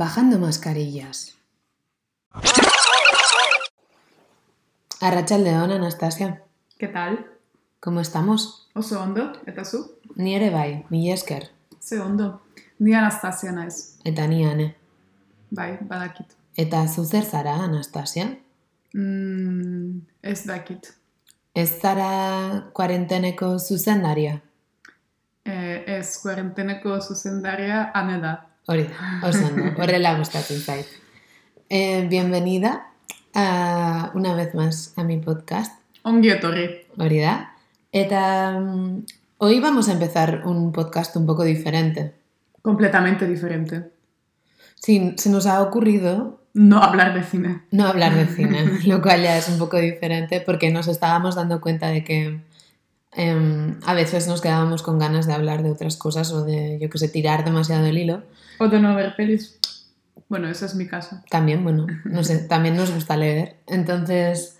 Bajando mascarillas. Arratsaldeon, Anastasia. ¿Qué tal? ¿Cómo estamos? Oso ondo, eta zu? Ni ere bai, mila esker. Ze ondo. Ni Anastasia naiz. Eta ni ane. Bai, badakit. Eta zu zer zara, Anastasia? Mm, ez dakit. Ez zara kuarenteneko zuzendaria? Eh, ez, kuarenteneko zuzendaria ane da. Hori da, ondo, horrela gustatzen zait. Eh, bienvenida a, una vez más a mi podcast. Ongi etorri. Hori da. Eta mm, hoy vamos a empezar un podcast un poco diferente. Completamente diferente. Sí, se nos ha ocurrido No hablar de cine. no hablar de cine, lo cual ya es un poco diferente porque nos estábamos dando cuenta de que em, a veces nos quedábamos con ganas de hablar de otras cosas o de, yo que sé, tirar demasiado el hilo. O de no ver pelis. Bueno, ese es mi caso. También, bueno, no sé, también nos gusta leer. Entonces,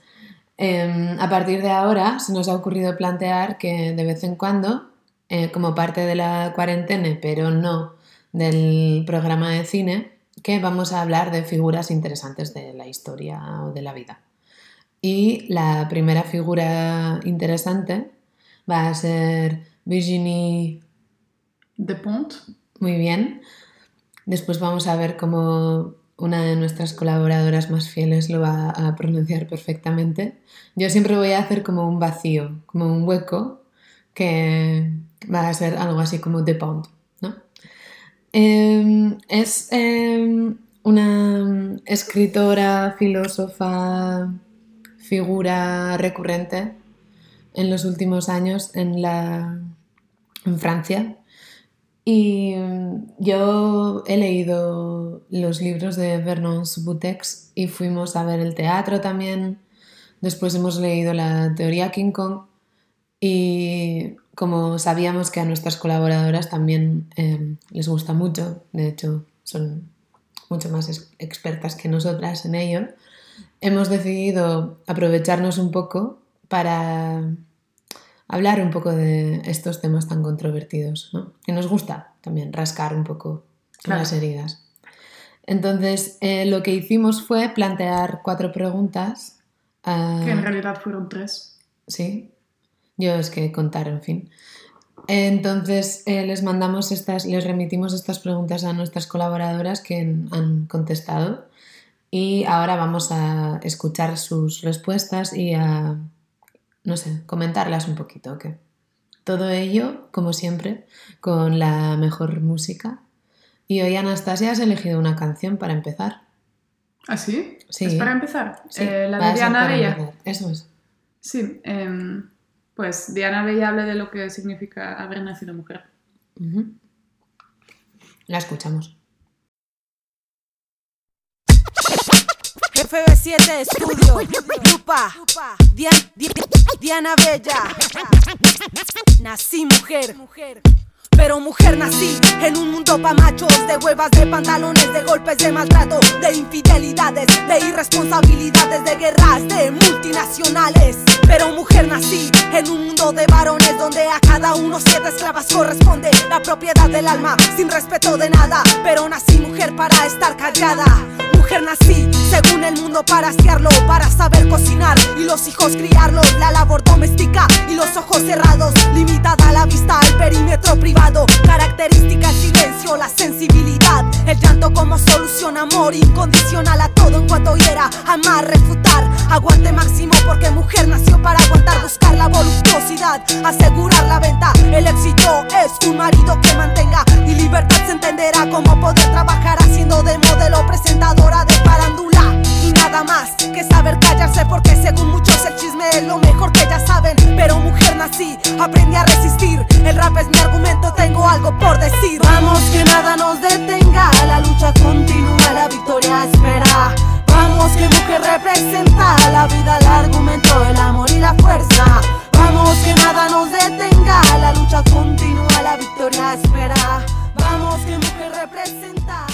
em, a partir de ahora se nos ha ocurrido plantear que de vez en cuando, eh, como parte de la cuarentena, pero no del programa de cine, que vamos a hablar de figuras interesantes de la historia o de la vida. Y la primera figura interesante va a ser Virginie De Pont. muy bien. Después vamos a ver cómo una de nuestras colaboradoras más fieles lo va a pronunciar perfectamente. Yo siempre voy a hacer como un vacío, como un hueco, que va a ser algo así como de Pont, ¿no? Eh, es eh, una escritora, filósofa, figura recurrente en los últimos años en, la, en Francia. Y mm, yo he leído los libros de Vernon Subutex y fuimos a ver el teatro también. Después hemos leído la teoría King Kong y como sabíamos que a nuestras colaboradoras también eh, les gusta mucho, de hecho son mucho más ex- expertas que nosotras en ello, hemos decidido aprovecharnos un poco para hablar un poco de estos temas tan controvertidos, ¿no? Que nos gusta también rascar un poco Claro. las heridas. Entonces, eh, lo que hicimos fue plantear cuatro preguntas. ah, Que en realidad fueron tres. Sí, yo es que contar, en fin. Entonces eh, les mandamos estas, les remitimos estas preguntas a nuestras colaboradoras que han contestado y ahora vamos a escuchar sus respuestas y a, no sé, comentarlas un poquito, ¿ok? Todo ello, como siempre, con la mejor música. Y hoy, Anastasia, has elegido una canción para empezar. ¿Ah, sí? Sí. ¿Es para empezar? Sí, Eh, la de Diana Bella. empezar. Eso es. Sí, em, pues Diana Bella habla de lo que significa haber nacido mujer. La escuchamos. FB7 Estudio, Lupa, Dian- Di- Diana Bella. Nací mujer, pero mujer nací en un mundo pa' machos, de huevas, de pantalones, de golpes, de maltrato, de infidelidades, de irresponsabilidades, de guerras, de multinacionales. Pero mujer nací en un mundo de varones donde a cada uno siete esclavas corresponde la propiedad del alma, sin respeto de nada. Pero nací mujer para estar callada. Mujer nací, según el mundo, para asearlo, para saber cocinar y los hijos criarlos. La labor doméstica y los ojos cerrados, limitada la vista al perímetro privado. Característica el silencio, la sensibilidad, el llanto como solución, amor incondicional a todo en cuanto hiera, amar, refutar. Aguante máximo porque mujer nació para aguantar, buscar la voluptuosidad, asegurar la venta. El éxito es un marido que mantenga y libertad se entenderá. Como poder trabajar haciendo de modelo presentadora de farándula. y nada más que saber callarse porque según muchos el chisme es lo mejor que ya saben. Pero mujer nací aprendí a resistir. El rap es mi argumento tengo algo por decir. Vamos que nada nos detenga la lucha continúa la victoria espera. Vamos que mujer representa la vida el argumento el amor y la fuerza. Vamos que nada nos detenga la lucha continúa la victoria espera. Vamos que mujer representa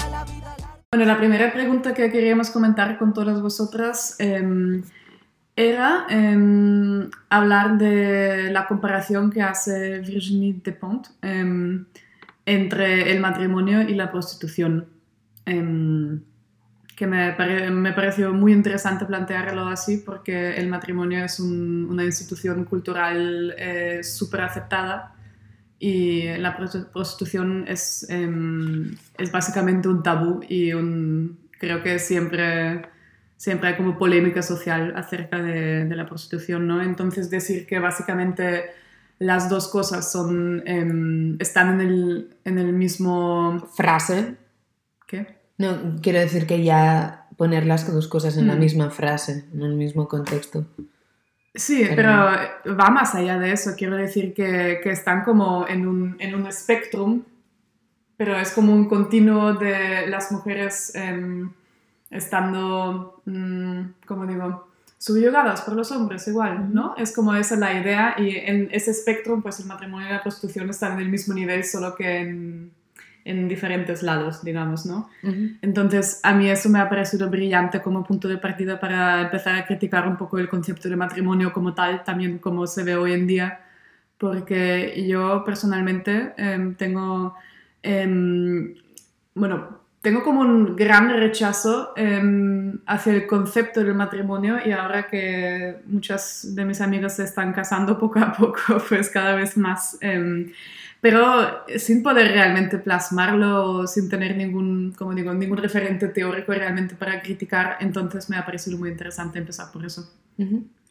Bueno, la primera pregunta que queríamos comentar con todas vosotras em, era em, hablar de la comparación que hace Virginie Despentes em, entre el matrimonio y la prostitución. que me, me, pareció muy interesante plantearlo así porque el matrimonio es una institución cultural eh, súper aceptada y la prostitución es, em, es básicamente un tabú y un, creo que siempre, siempre hay como polémica social acerca de, de la prostitución, ¿no? Entonces decir que básicamente las dos cosas son, em, están en el, en el mismo... Frase. ¿Qué? No, quiero decir que ya poner las dos cosas en la mm. misma frase, en el mismo contexto. Sí, pero, va más allá de eso. Quiero decir que, que están como en un, en un espectrum, pero es como un continuo de las mujeres em, estando, mm, ¿cómo digo? Subyugadas por los hombres igual, ¿no? Es como esa la idea y en ese espectrum, pues el matrimonio y la prostitución están en el mismo nivel, solo que en en diferentes lados, digamos, ¿no? Entonces, a mí eso me ha parecido brillante como punto de partida para empezar a criticar un poco el concepto de matrimonio como tal, también como se ve hoy en día, porque yo personalmente em, tengo, em, bueno, tengo como un gran rechazo em, hacia el concepto del matrimonio y ahora que muchas de mis amigas se están casando poco a poco, pues cada vez más pero sin poder realmente plasmarlo, sin tener ningún, como digo, ningún referente teórico realmente para criticar, entonces me ha parecido muy interesante empezar por eso.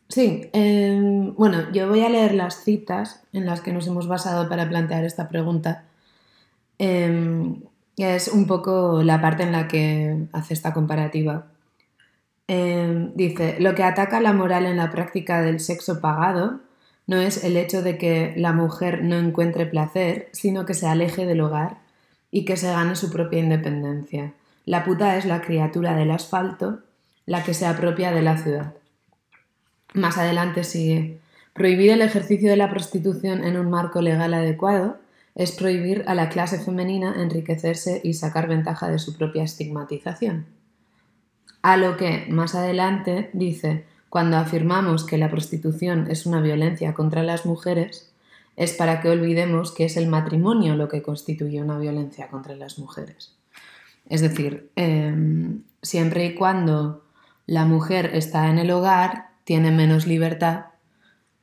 Sí, em, bueno, yo voy a leer las citas en las que nos hemos basado para plantear esta pregunta. Eh, es un poco la parte en la que hace esta comparativa. Em, dice, lo que ataca la moral en la práctica del sexo pagado no es el hecho de que la mujer no encuentre placer, sino que se aleje del hogar y que se gane su propia independencia. La puta es la criatura del asfalto, la que se apropia de la ciudad. Más adelante sigue. Prohibir el ejercicio de la prostitución en un marco legal adecuado es prohibir a la clase femenina enriquecerse y sacar ventaja de su propia estigmatización. A lo que, más adelante, dice, cuando afirmamos que la prostitución es una violencia contra las mujeres, es para que olvidemos que es el matrimonio lo que constituye una violencia contra las mujeres. Es decir, em, siempre y cuando la mujer está en el hogar, tiene menos libertad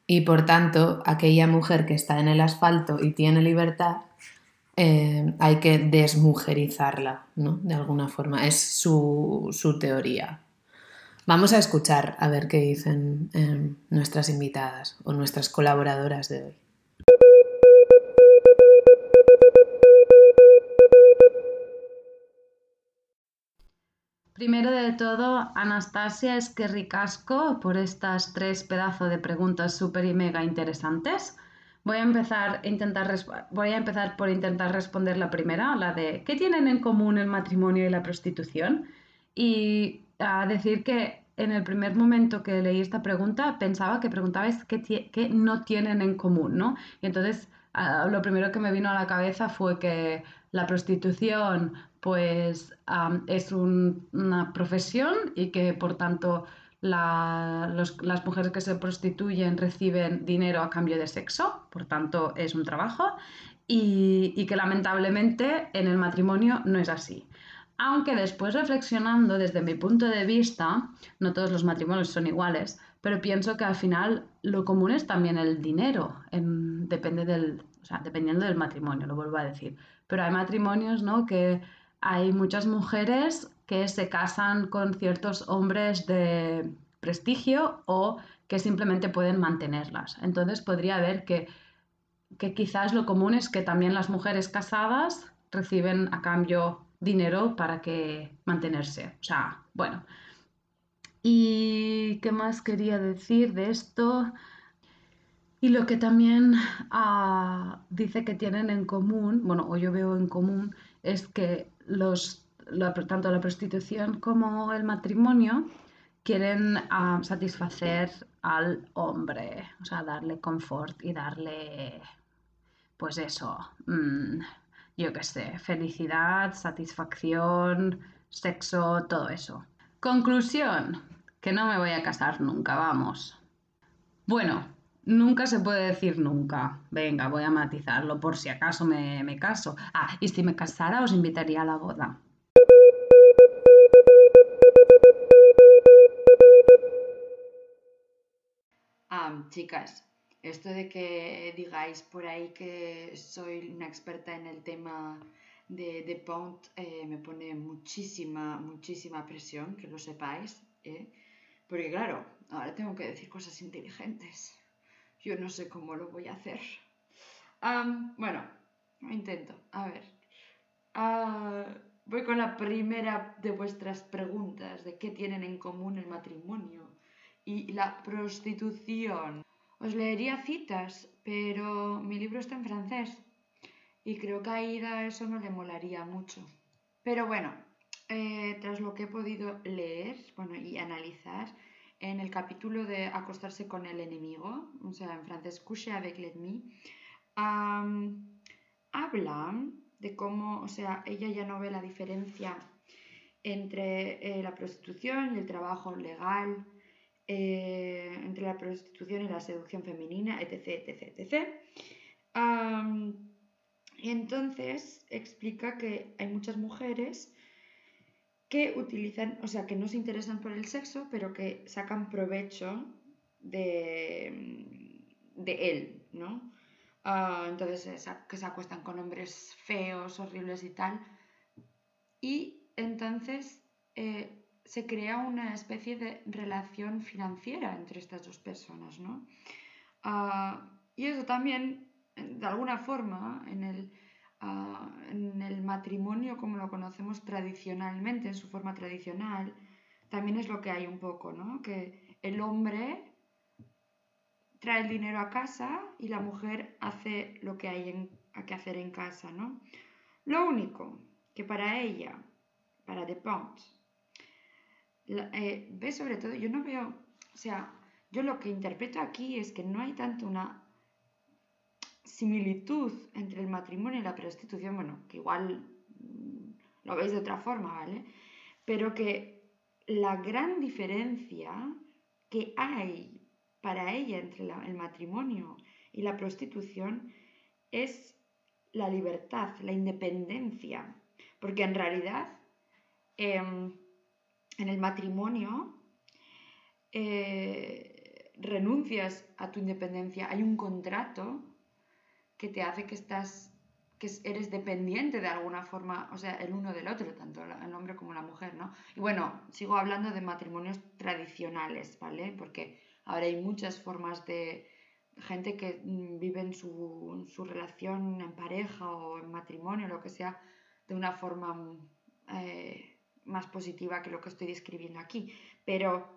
y por tanto aquella mujer que está en el asfalto y tiene libertad, em, hay que desmujerizarla, ¿no? De alguna forma. Es su, su teoría. Vamos a escuchar a ver qué dicen em, nuestras invitadas o nuestras colaboradoras de hoy. Primero de todo, Anastasia, es que ricasco por estas tres pedazos de preguntas súper y mega interesantes. Voy a, empezar intentar voy a empezar por intentar responder la primera, la de ¿qué tienen en común el matrimonio y la prostitución? Y a decir que en el primer momento que leí esta pregunta pensaba que preguntabais qué, no tienen en común, ¿no? Y entonces lo primero que me vino a la cabeza fue que la prostitución pues es una profesión y que por tanto las mujeres que se prostituyen reciben dinero a cambio de sexo, por tanto es un trabajo, y que lamentablemente en el matrimonio no es así. Aunque después reflexionando desde mi punto de vista, no todos los matrimonios son iguales, pero pienso que al final lo común es también el dinero, depende del, dependiendo del matrimonio, lo vuelvo a decir. Pero hay matrimonios ¿no? que hay muchas mujeres que se casan con ciertos hombres de prestigio o que simplemente pueden mantenerlas. Entonces podría haber que, que quizás lo común es que también las mujeres casadas reciben a cambio dinero para que mantenerse. O sea, bueno. ¿Y qué más quería decir de esto? Y lo que también ah, dice que tienen en común, bueno, o yo veo en común, es que los, tanto la prostitución como el matrimonio quieren ah, satisfacer al hombre, o sea, darle confort y darle, pues eso, mm, yo qué sé, felicidad, satisfacción, sexo, todo eso. Conclusión, que no me voy a casar nunca, vamos. Bueno, nunca se puede decir nunca. Venga, voy a matizarlo por si acaso me, me caso. Ah, y si me casara os invitaría a la boda. Um, chicas, esto de que digáis por ahí que soy una experta en el tema de, de Pont eh, me pone muchísima, muchísima presión, que lo sepáis. ¿eh? Porque claro, ahora tengo que decir cosas inteligentes. Yo no sé cómo lo voy a hacer. bueno, intento. A ver. Ah, voy con la primera de vuestras preguntas de qué tienen en común el matrimonio y la prostitución. Os leería citas, pero mi libro está en francés y creo que a Ida eso no le molaría mucho. Pero bueno, eh, tras lo que he podido leer bueno, y analizar, en el capítulo de acostarse con el enemigo, o sea, en francés, coucher avec l'ennemi, habla de cómo, o sea, ella ya no ve la diferencia entre eh, la prostitución y el trabajo legal, eh, entre la prostitución y la seducción femenina, etc. etc, etc. y entonces explica que hay muchas mujeres que utilizan, o sea, que no se interesan por el sexo, pero que sacan provecho de, de él, ¿no? Ah, entonces, que se acuestan con hombres feos, horribles y tal. Y entonces eh, se crea una especie de relación financiera entre estas dos personas, ¿no? Ah, y eso también, de alguna forma, en el, ah, en el matrimonio como lo conocemos tradicionalmente, en su forma tradicional, también es lo que hay un poco, ¿no? Que el hombre trae el dinero a casa y la mujer hace lo que hay que hacer en casa, ¿no? Lo único que para ella, para De Pont, eh, ve sobre todo, yo no veo, o sea, yo lo que interpreto aquí es que no hay tanto una similitud entre el matrimonio y la prostitución, bueno, que igual mm, lo veis de otra forma, ¿vale? Pero que la gran diferencia que hay para ella entre el matrimonio y la prostitución es la libertad, la independencia, porque en realidad em, en el matrimonio eh, renuncias a tu independencia, hay un contrato que te hace que estás que eres dependiente de alguna forma, o sea, el uno del otro, tanto el hombre como la mujer, ¿no? Y bueno, sigo hablando de matrimonios tradicionales, ¿vale? Porque Ahora hay muchas formas de gente que mm, vive su, su relación en pareja o en matrimonio, lo que sea, de una forma mm, eh, más positiva que lo que estoy describiendo aquí. Pero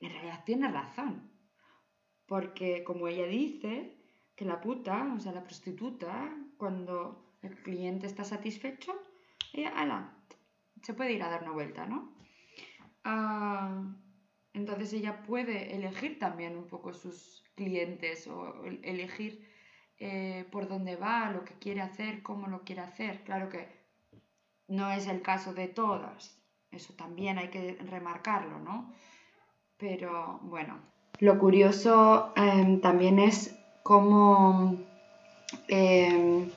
en realidad tiene razón. Porque como ella dice, que la puta, o sea, la prostituta, cuando el cliente está satisfecho, se puede ir a dar una vuelta, ¿no? Ah, entonces ella puede elegir también un poco sus clientes o elegir eh, por dónde va, lo que quiere hacer, cómo lo quiere hacer. Claro que no es el caso de todas, eso también hay que remarcarlo, ¿no? Pero bueno, lo curioso em, también es cómo em,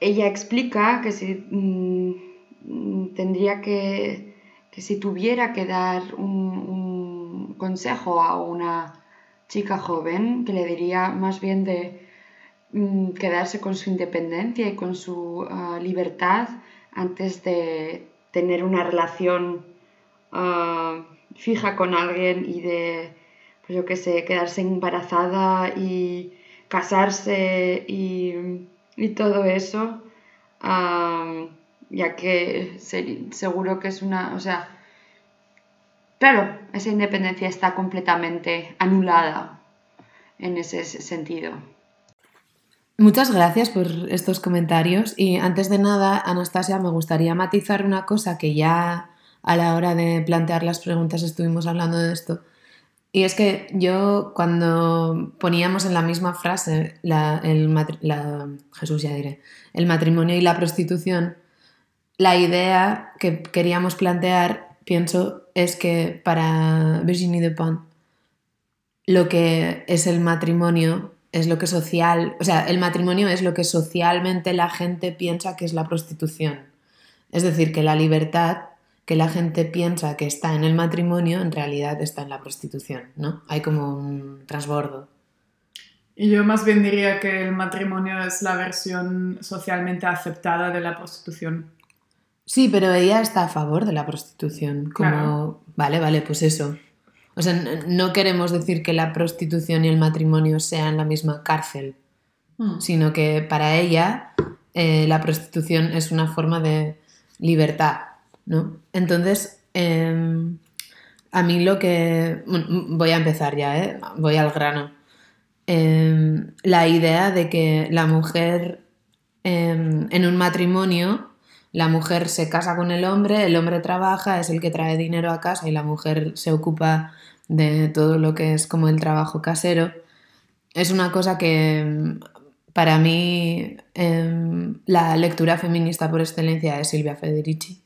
ella explica que si mm, tendría que que si tuviera que dar un, consejo a una chica joven, que le diría más bien de mm, quedarse con su independencia y con su ah, libertad antes de tener una relación ah, fija con alguien y de, pues yo qué sé, quedarse embarazada y casarse y, todo eso. Ah, ya que seguro que es una, o sea, claro, esa independencia está completamente anulada en ese sentido. Muchas gracias por estos comentarios y antes de nada, Anastasia, me gustaría matizar una cosa que ya a la hora de plantear las preguntas estuvimos hablando de esto. Y es que yo cuando poníamos en la misma frase el, Jesús ya diré, el matrimonio y la prostitución, la idea que queríamos plantear, pienso, es que para Virginie Dupont lo que es el matrimonio es lo que social, o sea, el matrimonio es lo que socialmente la gente piensa que es la prostitución. Es decir, que la libertad que la gente piensa que está en el matrimonio, en realidad está en la prostitución, ¿no? Hay como un transbordo. Y yo más bien diría que el matrimonio es la versión socialmente aceptada de la prostitución. Sí, pero ella está a favor de la prostitución. Como, Claro. vale, vale, pues eso. O sea, no queremos decir que la prostitución y el matrimonio sean la misma cárcel, Mm. sino que para ella eh, la prostitución es una forma de libertad, ¿no? Entonces, em, a mí lo que... bueno, voy a empezar ya, ¿eh? Voy al grano. Em, la idea de que la mujer em, en un matrimonio, la mujer se casa con el hombre, el hombre trabaja, es el que trae dinero a casa y la mujer se ocupa de todo lo que es como el trabajo casero, es una cosa que em, para mí em, la lectura feminista por excelencia es Silvia Federici,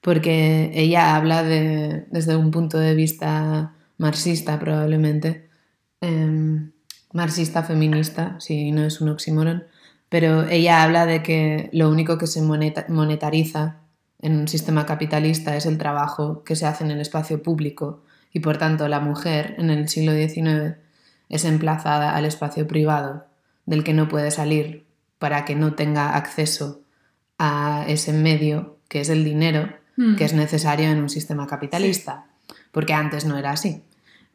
porque ella habla de, desde un punto de vista marxista probablemente, em, marxista feminista, si no es un oxímoron, pero ella habla de que lo único que se moneta- monetariza en un sistema capitalista es el trabajo que se hace en el espacio público y por tanto la mujer en el siglo XIX es emplazada al espacio privado del que no puede salir para que no tenga acceso a ese medio que es el dinero Mm. que es necesario en un sistema capitalista, porque antes no era así.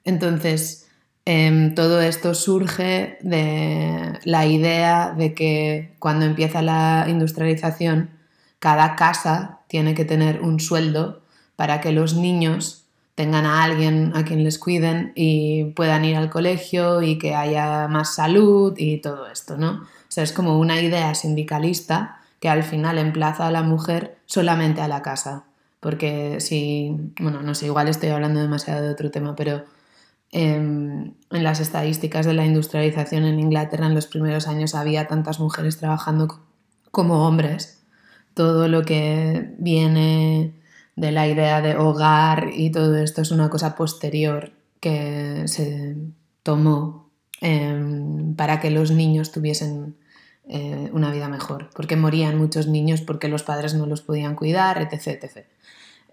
Entonces, em, todo esto surge de la idea de que cuando empieza la industrialización, cada casa tiene que tener un sueldo para que los niños tengan a alguien a quien les cuiden y puedan ir al colegio y que haya más salud y todo esto, ¿no? O sea, es como una idea sindicalista que al final emplaza a la mujer solamente a la casa. Porque si, bueno, no sé, igual estoy hablando demasiado de otro tema, pero em, en las estadísticas de la industrialización en Inglaterra en los primeros años había tantas mujeres trabajando co- como hombres. Todo lo que viene de la idea de hogar y todo esto es una cosa posterior que se tomó em, para que los niños tuviesen eh, una vida mejor, porque morían muchos niños porque los padres no los podían cuidar, etc. etc.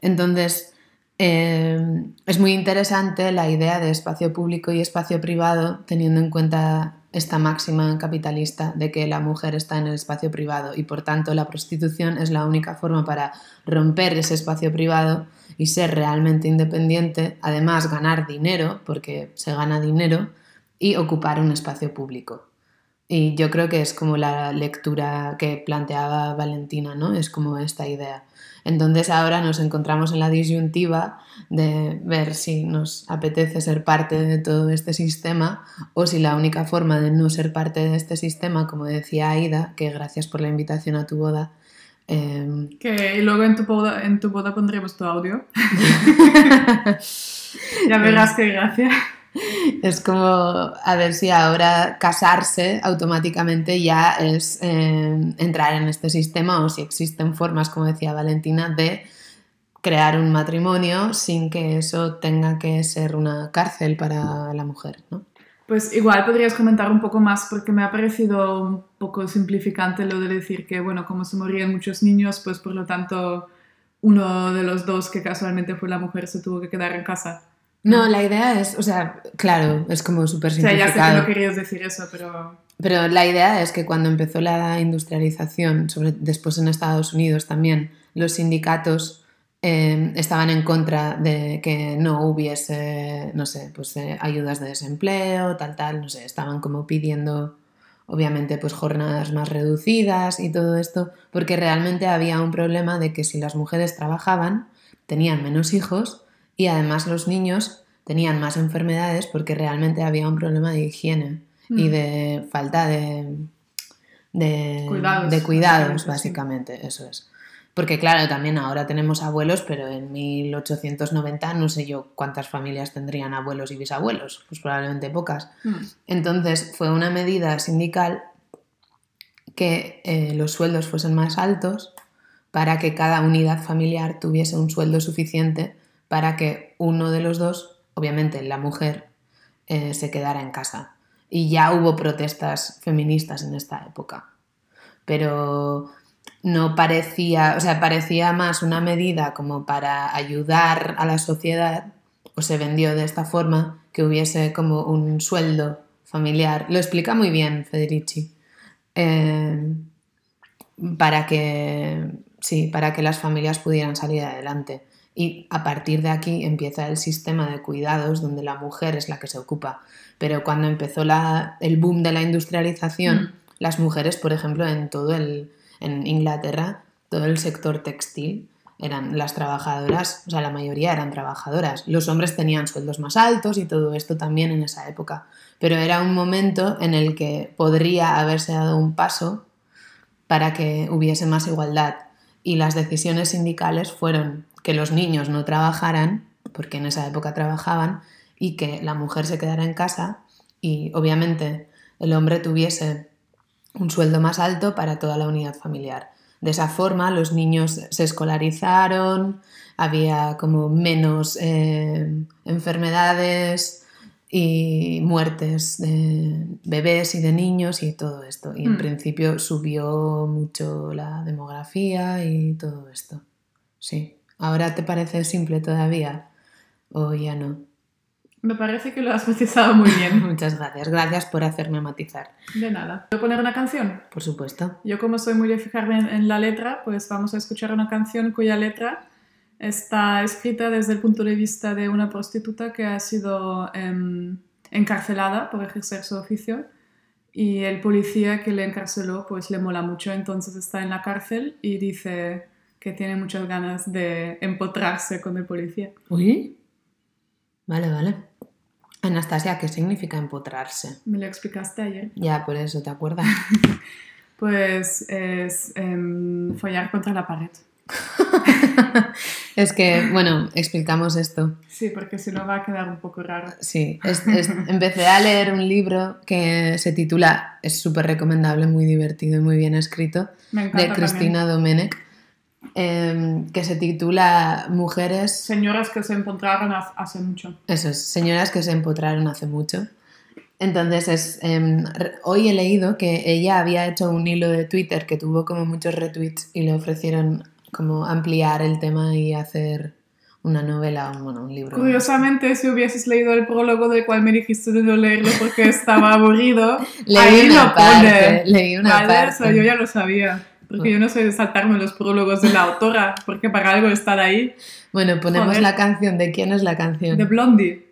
Entonces, eh, es muy interesante la idea de espacio público y espacio privado, teniendo en cuenta esta máxima capitalista de que la mujer está en el espacio privado y por tanto la prostitución es la única forma para romper ese espacio privado y ser realmente independiente, además ganar dinero, porque se gana dinero, y ocupar un espacio público. Y yo creo que es como la lectura que planteaba Valentina, ¿no? Es como esta idea. Entonces ahora nos encontramos en la disyuntiva de ver si nos apetece ser parte de todo este sistema o si la única forma de no ser parte de este sistema, como decía Aida, que gracias por la invitación a tu boda, eh, Que, y luego en tu boda, en tu boda pondremos tu audio. ya verás qué gracia. Es como a ver si ahora casarse automáticamente ya es eh, entrar en este sistema o si existen formas, como decía Valentina, de crear un matrimonio sin que eso tenga que ser una cárcel para la mujer, ¿no? Pues igual podrías comentar un poco más porque me ha parecido un poco simplificante lo de decir que, bueno, como se morían muchos niños, pues por lo tanto uno de los dos que casualmente fue la mujer se tuvo que quedar en casa. No, la idea es, o sea, claro, es como súper O sea, ya sé que simplificado. no querías decir eso, pero... Pero la idea es que cuando empezó la industrialización, sobre, después en Estados Unidos también, los sindicatos eh, estaban en contra de que no hubiese, no sé, pues eh, ayudas de desempleo, tal, tal, no sé, estaban como pidiendo, obviamente, pues jornadas más reducidas y todo esto, porque realmente había un problema de que si las mujeres trabajaban, tenían menos hijos y además los niños tenían más enfermedades porque realmente había un problema de higiene y Mm. de falta de, de Cuidados, de cuidados, básicamente, sí. básicamente, eso es. Porque claro, también ahora tenemos abuelos, pero en 1890 no sé yo cuántas familias tendrían abuelos y bisabuelos, pues probablemente pocas. Mm. Entonces fue una medida sindical que eh, los sueldos fuesen más altos para que cada unidad familiar tuviese un sueldo suficiente para que uno de los dos, obviamente la mujer, eh, se quedara en casa. Y ya hubo protestas feministas en esta época. Pero no parecía, o sea, parecía más una medida como para ayudar a la sociedad, o se vendió de esta forma, que hubiese como un sueldo familiar. Lo explica muy bien Federici. Eh, para que, sí, para que las familias pudieran salir adelante. Y a partir de aquí empieza el sistema de cuidados donde la mujer es la que se ocupa. Pero cuando empezó la, el boom de la industrialización, Mm. las mujeres, por ejemplo, en todo el, en Inglaterra, todo el sector textil, eran las trabajadoras, o sea, la mayoría eran trabajadoras. Los hombres tenían sueldos más altos y todo esto también en esa época. Pero era un momento en el que podría haberse dado un paso para que hubiese más igualdad. Y las decisiones sindicales fueron que los niños no trabajaran, porque en esa época trabajaban, y que la mujer se quedara en casa y obviamente el hombre tuviese un sueldo más alto para toda la unidad familiar. De esa forma los niños se escolarizaron, había como menos eh, enfermedades y muertes de bebés y de niños y todo esto. Y en Mm. principio subió mucho la demografía y todo esto. Sí. ¿Ahora te parece simple todavía? ¿O ya no? Me parece que lo has matizado muy bien. Muchas gracias. Gracias por hacerme matizar. De nada. ¿Puedo poner una canción? Por supuesto. Yo como soy muy de fijarme en, en la letra, pues vamos a escuchar una canción cuya letra está escrita desde el punto de vista de una prostituta que ha sido em, encarcelada por ejercer su oficio y el policía que le encarceló pues le mola mucho, entonces está en la cárcel y dice que tiene muchas ganas de empotrarse con el policía. Uy. Vale, vale. Anastasia, ¿qué significa empotrarse? Me lo explicaste ayer. Ya, por eso, ¿te acuerdas? Pues es em, follar contra la pared. es que, bueno, explicamos esto. Sí, porque si no va a quedar un poco raro. Sí, es- es- empecé a leer un libro que se titula, es súper recomendable, muy divertido y muy bien escrito, Me encanta de Cristina Domenech, eh, que se titula Mujeres Señoras que se encontraron haz- hace mucho. Eso es, señoras que se empotraron hace mucho. Entonces, es, re- hoy he leído que ella había hecho un hilo de Twitter que tuvo como muchos retweets y le ofrecieron como ampliar el tema y hacer una novela, un, bueno, un libro. Curiosamente, si hubieses leído el prólogo del cual me dijiste de no leerlo porque estaba aburrido, Leí ahí una lo parte, pone. leí una Vale, parte. eso yo ya lo sabía. Porque yo no soy de saltarme los prólogos de la autora, porque para algo estar ahí. Bueno, ponemos Joder. la canción. ¿De quién es la canción? De Blondie.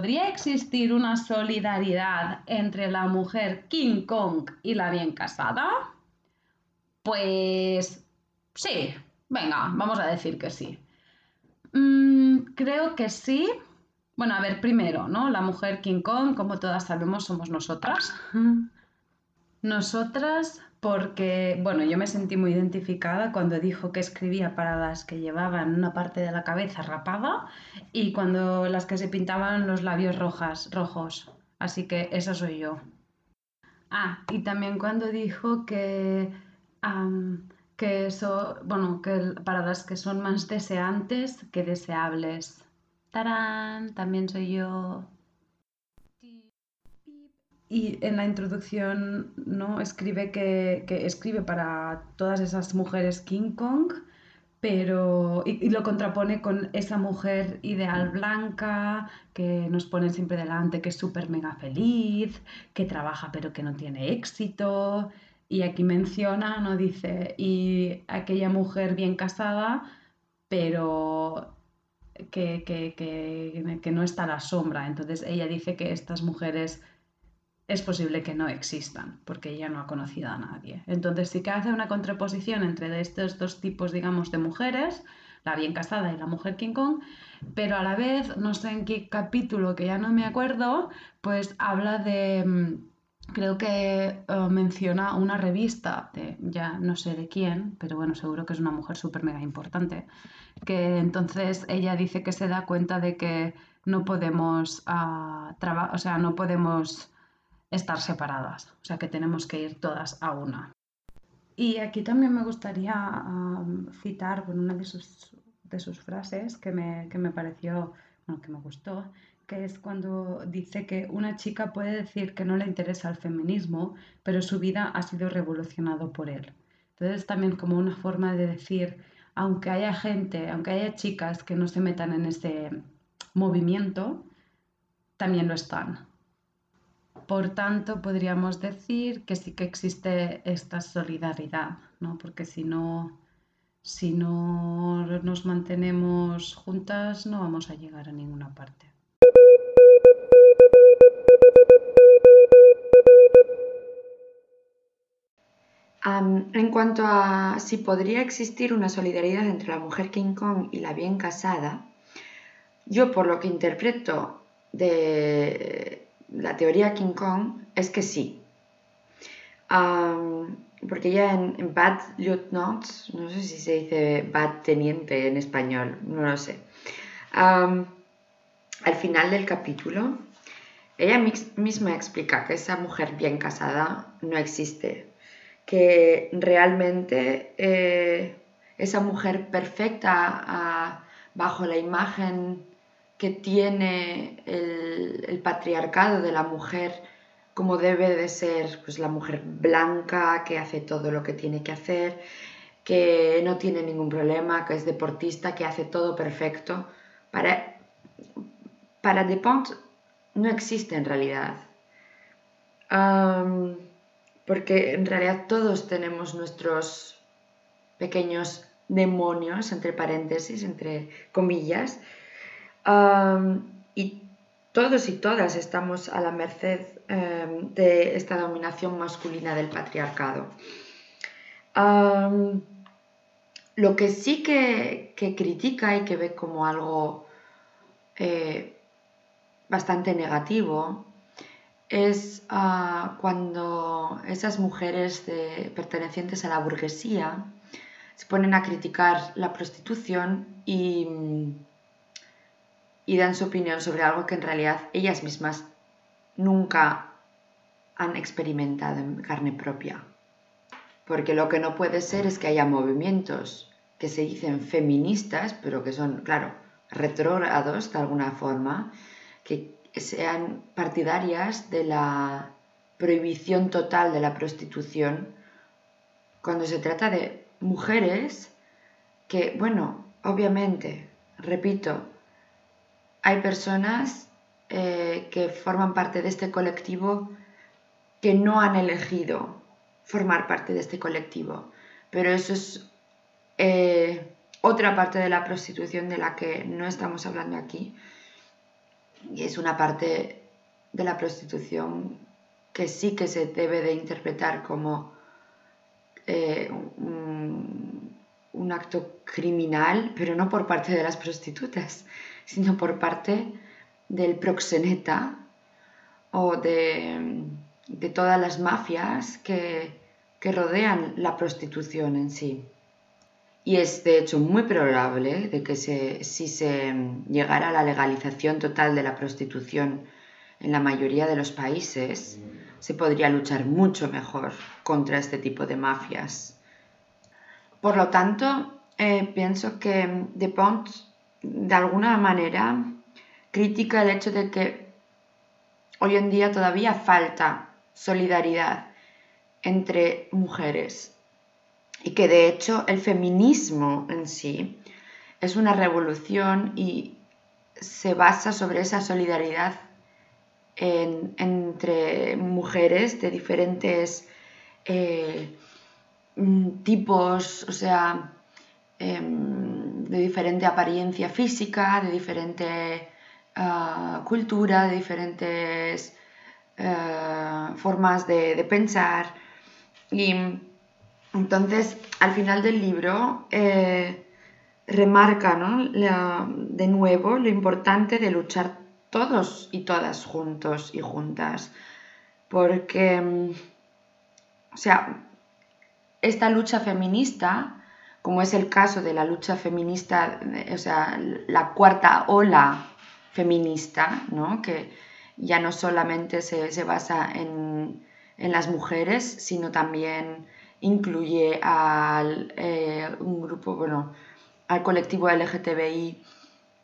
¿Podría existir una solidaridad entre la mujer King Kong y la bien casada? Pues sí, venga, vamos a decir que sí. Mm, creo que sí. Bueno, a ver, primero, ¿no? La mujer King Kong, como todas sabemos, somos nosotras. Nosotras porque, bueno, yo me sentí muy identificada cuando dijo que escribía para las que llevaban una parte de la cabeza rapada y cuando las que se pintaban los labios rojas, rojos. Así que esa soy yo. Ah, y también cuando dijo que, am, que eso, bueno, que para las que son más deseantes que deseables. ¡Tarán! También soy yo. Y en la introducción, ¿no? Escribe que, que escribe para todas esas mujeres King Kong, pero y, lo contrapone con esa mujer ideal blanca que nos pone siempre delante, que es súper mega feliz, que trabaja pero que no tiene éxito. Y aquí menciona, ¿no? Dice, y aquella mujer bien casada, pero que, que, que, que no está a la sombra. Entonces ella dice que estas mujeres es posible que no existan, porque ella no ha conocido a nadie. Entonces sí que hace una contraposición entre estos dos tipos, digamos, de mujeres, la bien casada y la mujer King Kong, pero a la vez, no sé en qué capítulo, que ya no me acuerdo, pues habla de, mm, creo que eh, menciona una revista, de, ya no sé de quién, pero bueno, seguro que es una mujer súper mega importante, que entonces ella dice que se da cuenta de que no podemos, traba- o sea, no podemos estar separadas, o sea que tenemos que ir todas a una. Y aquí también me gustaría citar bueno, una de sus, de sus frases que me, que me pareció, bueno, que me gustó, que es cuando dice que una chica puede decir que no le interesa el feminismo, pero su vida ha sido revolucionado por él. Entonces también como una forma de decir, aunque haya gente, aunque haya chicas que no se metan en ese movimiento, también lo están. Por tanto, podríamos decir que sí que existe esta solidaridad, ¿no? Porque si no, si no nos mantenemos juntas, no vamos a llegar a ninguna parte. En cuanto a si podría existir una solidaridad entre la mujer King Kong y la bien casada, yo por lo que interpreto de la teoría King Kong es que sí. Am, porque ya en, Bad Lieutenant, no sé si se dice Bad Teniente en español, no lo sé. Al final del capítulo, ella misma explica que esa mujer bien casada no existe, que realmente eh, esa mujer perfecta ah, bajo la imagen que tiene el, patriarcado de la mujer como debe de ser pues la mujer blanca que hace todo lo que tiene que hacer que no tiene ningún problema que es deportista que hace todo perfecto. Para para Depont no existe en realidad. Porque en realidad todos tenemos nuestros pequeños demonios, entre paréntesis, entre comillas, Y todos y todas estamos a la merced em, de esta dominación masculina del patriarcado. Lo que sí que, que critica y que ve como algo eh, bastante negativo es ah, cuando esas mujeres pertenecientes a la burguesía se ponen a criticar la prostitución y, y dan su opinión sobre algo que en realidad ellas mismas nunca han experimentado en carne propia. Porque lo que no puede ser es que haya movimientos que se dicen feministas, pero que son, claro, retrógrados de alguna forma, que sean partidarias de la prohibición total de la prostitución cuando se trata de mujeres que, bueno, obviamente, repito, hay personas eh, que forman parte de este colectivo que no han elegido formar parte de este colectivo, pero eso es eh, otra parte de la prostitución de la que no estamos hablando aquí. y es una parte de la prostitución que sí que se debe de interpretar como eh, un, un acto criminal, pero no por parte de las prostitutas, sino por parte del proxeneta o de, de todas las mafias que, que rodean la prostitución en sí. Y es de hecho muy probable de que se, si se llegara a la legalización total de la prostitución en la mayoría de los países, se podría luchar mucho mejor contra este tipo de mafias. Por lo tanto, eh, pienso que De Pont, de alguna manera, critica el hecho de que hoy en día todavía falta solidaridad entre mujeres. Y que de hecho el feminismo en sí es una revolución y se basa sobre esa solidaridad en- entre mujeres de diferentes eh, mm, tipos, o sea, em, de diferente apariencia física, de diferente ah, cultura, de diferentes eh, formas de, de pensar. Y entonces, al final del libro, eh, remarca ¿no? La- de nuevo lo importante de luchar todos y todas juntos y juntas. Porque, mm, o sea, esta lucha feminista, como es el caso de la lucha feminista, o sea, la cuarta ola feminista, ¿no? que ya no solamente se, se basa en, en las mujeres, sino también incluye al eh, un grupo, bueno, al colectivo LGTBI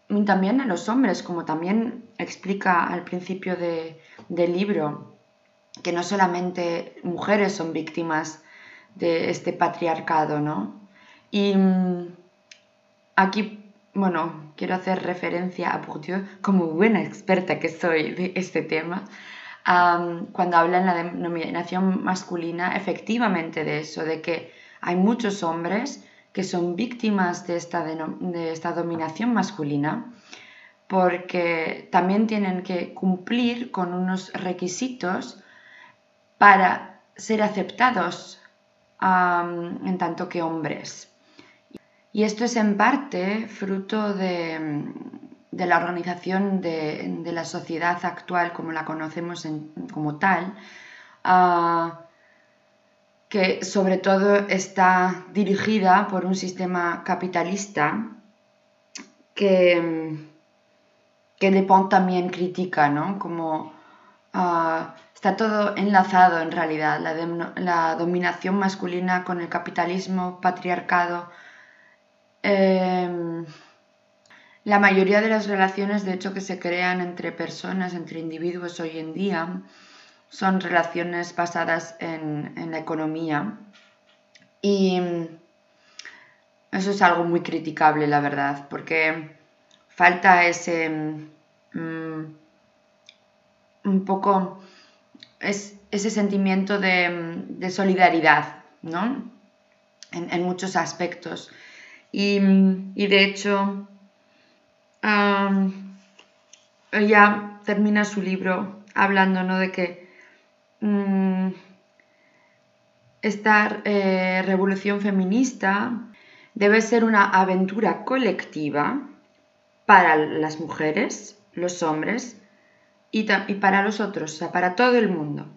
y también a los hombres, como también explica al principio de- del libro, que no solamente mujeres son víctimas de este patriarcado, ¿no? Y mm, aquí, bueno, quiero hacer referencia a Bourdieu como buena experta que soy de este tema, cuando habla en la denominación masculina, efectivamente de eso, de que hay muchos hombres que son víctimas de esta, de esta dominación masculina porque también tienen que cumplir con unos requisitos para ser aceptados en tanto que hombres. Y esto es en parte fruto de, de la organización de, la sociedad actual como la conocemos como tal, ah, que sobre todo está dirigida por un sistema capitalista que, que también critica, ¿no? Como ah, está todo enlazado en realidad, la dominación masculina con el capitalismo, patriarcado. Em, la mayoría de las relaciones, de hecho, que se crean entre personas, entre individuos hoy en día, son relaciones basadas en, la economía. Y eso es algo muy criticable, la verdad, porque falta ese mm, un poco es, ese sentimiento de, solidaridad, ¿no? En muchos aspectos. Y, mm, y de hecho, am, ella termina su libro hablando, ¿no? De que mm, esta eh, revolución feminista debe ser una aventura colectiva para las mujeres, los hombres y, para los otros, o sea, para todo el mundo.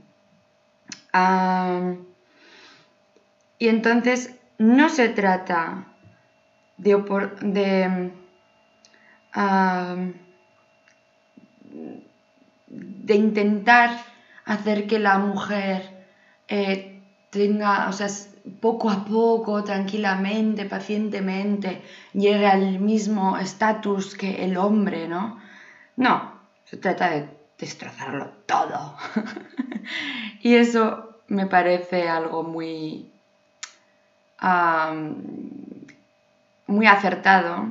Y entonces no se trata de, de, intentar hacer que la mujer eh, tenga, o sea, poco a poco, tranquilamente, pacientemente, llegue al mismo estatus que el hombre, ¿no? No, se trata de destrozarlo todo. y eso me parece algo muy, muy acertado,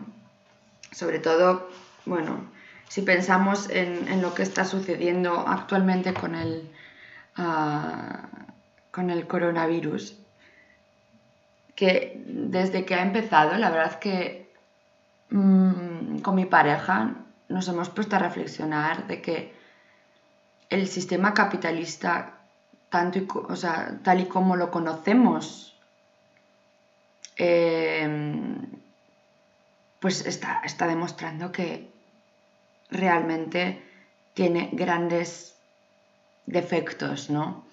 sobre todo, bueno, si pensamos en, en lo que está sucediendo actualmente con el, ah, con el coronavirus, que desde que ha empezado, la verdad que mm, con mi pareja nos hemos puesto a reflexionar de que el sistema capitalista, tanto y o sea, tal y como lo conocemos, eh, pues está, está demostrando que realmente tiene grandes defectos, ¿no?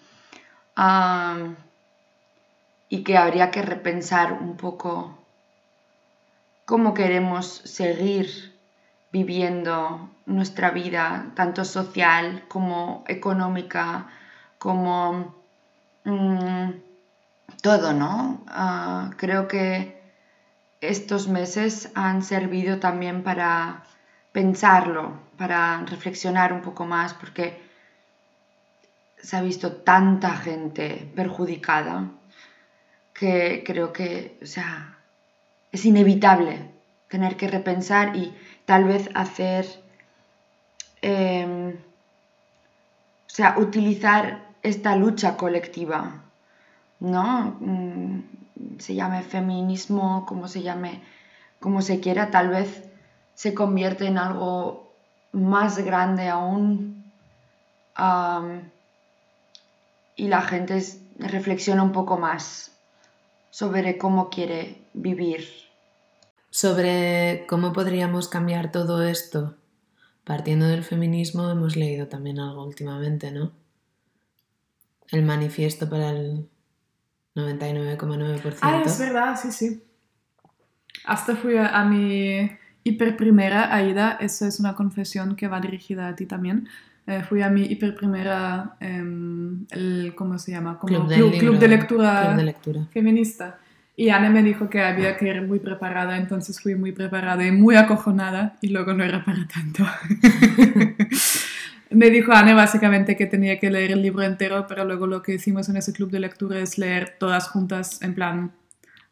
Y que habría que repensar un poco cómo queremos seguir viviendo nuestra vida, tanto social como económica, como mm, todo, ¿no? Ah, creo que estos meses han servido también para pensarlo, para reflexionar un poco más, porque se ha visto tanta gente perjudicada que creo que, o sea, es inevitable tener que repensar y tal vez hacer, eh, o sea, utilizar esta lucha colectiva, ¿no? Se llame feminismo, como se llame, como se quiera, tal vez se convierte en algo más grande aún y la gente reflexiona un poco más sobre cómo quiere vivir. Sobre cómo podríamos cambiar todo esto, partiendo del feminismo, hemos leído también algo últimamente, ¿no? El manifiesto para el 99,9%. Ah, es verdad, sí, sí. Hasta fui a, a mi hiper primera, Aida, eso es una confesión que va dirigida a ti también. Eh, fui a mi hiper primera, em, el, ¿cómo se llama? Como Club, club, libro, club de lectura Club de lectura. feminista. Y Anne me dijo que había que ir muy preparada, entonces fui muy preparada y muy acojonada y luego no era para tanto. me dijo Anne básicamente que tenía que leer el libro entero, pero luego lo que hicimos en ese club de lectura es leer todas juntas en plan,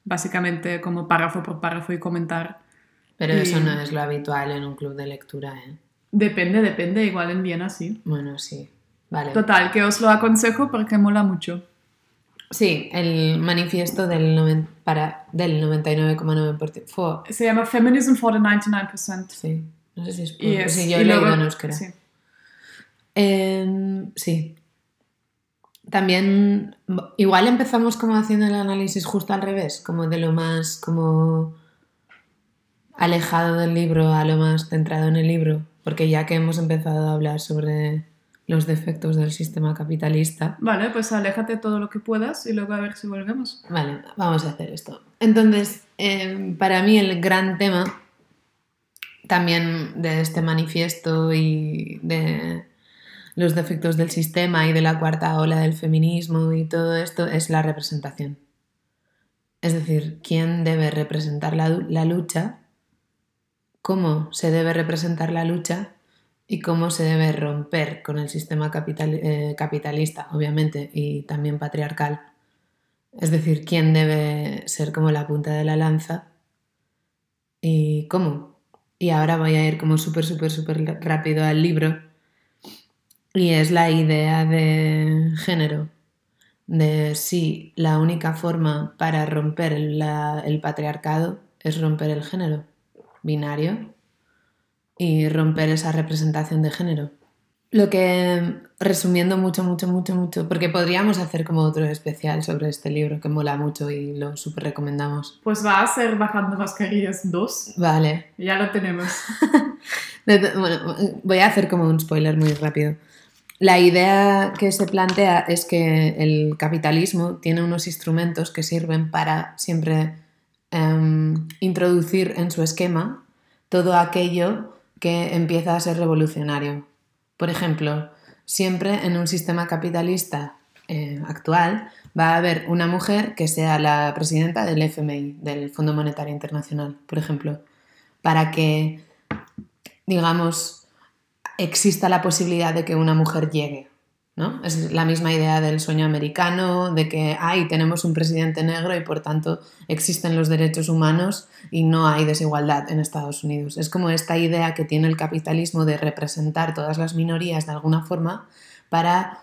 básicamente como párrafo por párrafo y comentar. Pero Y- eso no es lo habitual en un club de lectura, ¿eh? Depende, depende, igual en Viena sí. Bueno, sí. Vale. Total, que os lo aconsejo porque mola mucho. Sí, el manifiesto del, noven- para, del 99,9%. Fue- Se llama Feminism for the 99%. Sí, no sé si es por... Y es, sí, yo y he leído luego- en euskera. sí. Em, sí. También, igual empezamos como haciendo el análisis justo al revés, como de lo más como alejado del libro a lo más centrado en el libro, porque ya que hemos empezado a hablar sobre los defectos del sistema capitalista, Vale, pues aléjate todo lo que puedas y luego a ver si volvemos. Vale, vamos a hacer esto. Entonces, eh, para mí el gran tema también de este manifiesto y de los defectos del sistema y de la cuarta ola del feminismo y todo esto es la representación. Es decir, quién debe representar la, lucha, cómo se debe representar la lucha y cómo se debe romper con el sistema eh, capitalista, obviamente, y también patriarcal. Es decir, quién debe ser como la punta de la lanza y cómo. Y ahora voy a ir como súper, súper, súper rápido al libro. Y es la idea de género. De si la única forma para romper el, la- el patriarcado es romper el género binario y romper esa representación de género. Lo que, resumiendo mucho, mucho, mucho, mucho, porque podríamos hacer como otro especial sobre este libro que mola mucho y lo súper recomendamos. Pues va a ser Bajando Mascarillas 2. Vale, Ya lo tenemos. Bueno, voy a hacer como un spoiler muy rápido. La idea que se plantea es que el capitalismo tiene unos instrumentos que sirven para siempre em, introducir en su esquema todo aquello que empieza a ser revolucionario. Por ejemplo, siempre en un sistema capitalista eh, actual va a haber una mujer que sea la presidenta del FMI, del Fondo Monetario Internacional, por ejemplo, para que digamos, exista la posibilidad de que una mujer llegue. ¿no? Es la misma idea del sueño americano, de que hay, tenemos un presidente negro y por tanto existen los derechos humanos y no hay desigualdad en Estados Unidos. Es como esta idea que tiene el capitalismo de representar todas las minorías de alguna forma para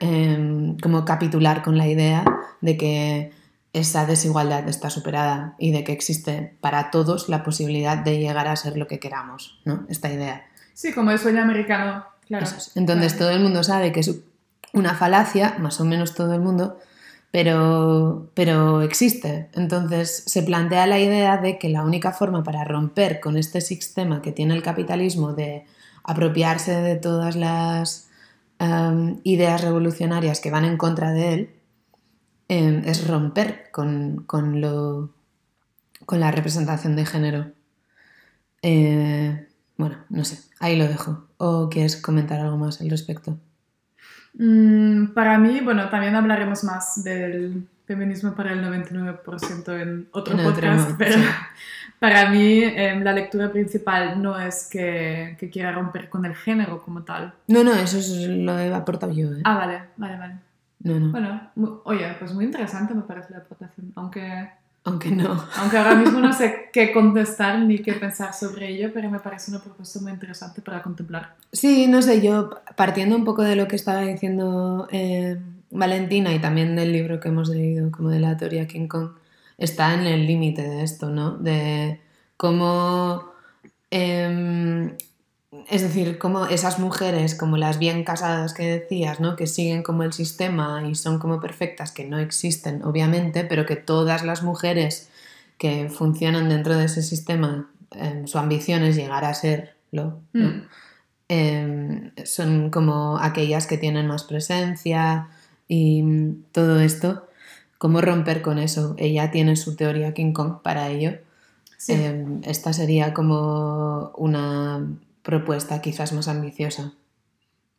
eh, como capitular con la idea de que esa desigualdad está superada y de que existe para todos la posibilidad de llegar a ser lo que queramos, ¿no? Esta idea. Sí, como el sueño americano, claro. Eso es. Entonces Claro. todo el mundo sabe que es una falacia, más o menos todo el mundo, pero, pero existe. Entonces se plantea la idea de que la única forma para romper con este sistema que tiene el capitalismo de apropiarse de todas las em, ideas revolucionarias que van en contra de él em, es romper con, con lo, con la representación de género. Eh, bueno, no sé, ahí lo dejo. ¿O quieres comentar algo más al respecto? Mm, para mí, bueno, también hablaremos más del feminismo para el 99% en otro En otro podcast, pero sí. para mí em, la lectura principal no es que, que quiera romper con el género como tal. No, no, eso es- lo he aportado yo. ¿eh? Ah, vale, vale, vale. No, no. Bueno, mu- oye, pues muy interesante me parece la aportación, aunque, Aunque no. aunque ahora mismo no sé qué contestar ni qué pensar sobre ello, pero me parece una propuesta muy interesante para contemplar. Sí, no sé, yo partiendo un poco de lo que estaba diciendo eh, Valentina y también del libro que hemos leído, como de la teoría King Kong, está en el límite de esto, ¿no? De cómo, em, es decir, cómo esas mujeres, como las bien casadas que decías, ¿no? Que siguen como el sistema y son como perfectas, que no existen, obviamente, pero que todas las mujeres que funcionan dentro de ese sistema, em, su ambición es llegar a serlo, ¿no? Mm. em, son como aquellas que tienen más presencia y todo esto. ¿Cómo romper con eso? Ella tiene su teoría King Kong para ello. Sí. Em, esta sería como una propuesta quizás más ambiciosa.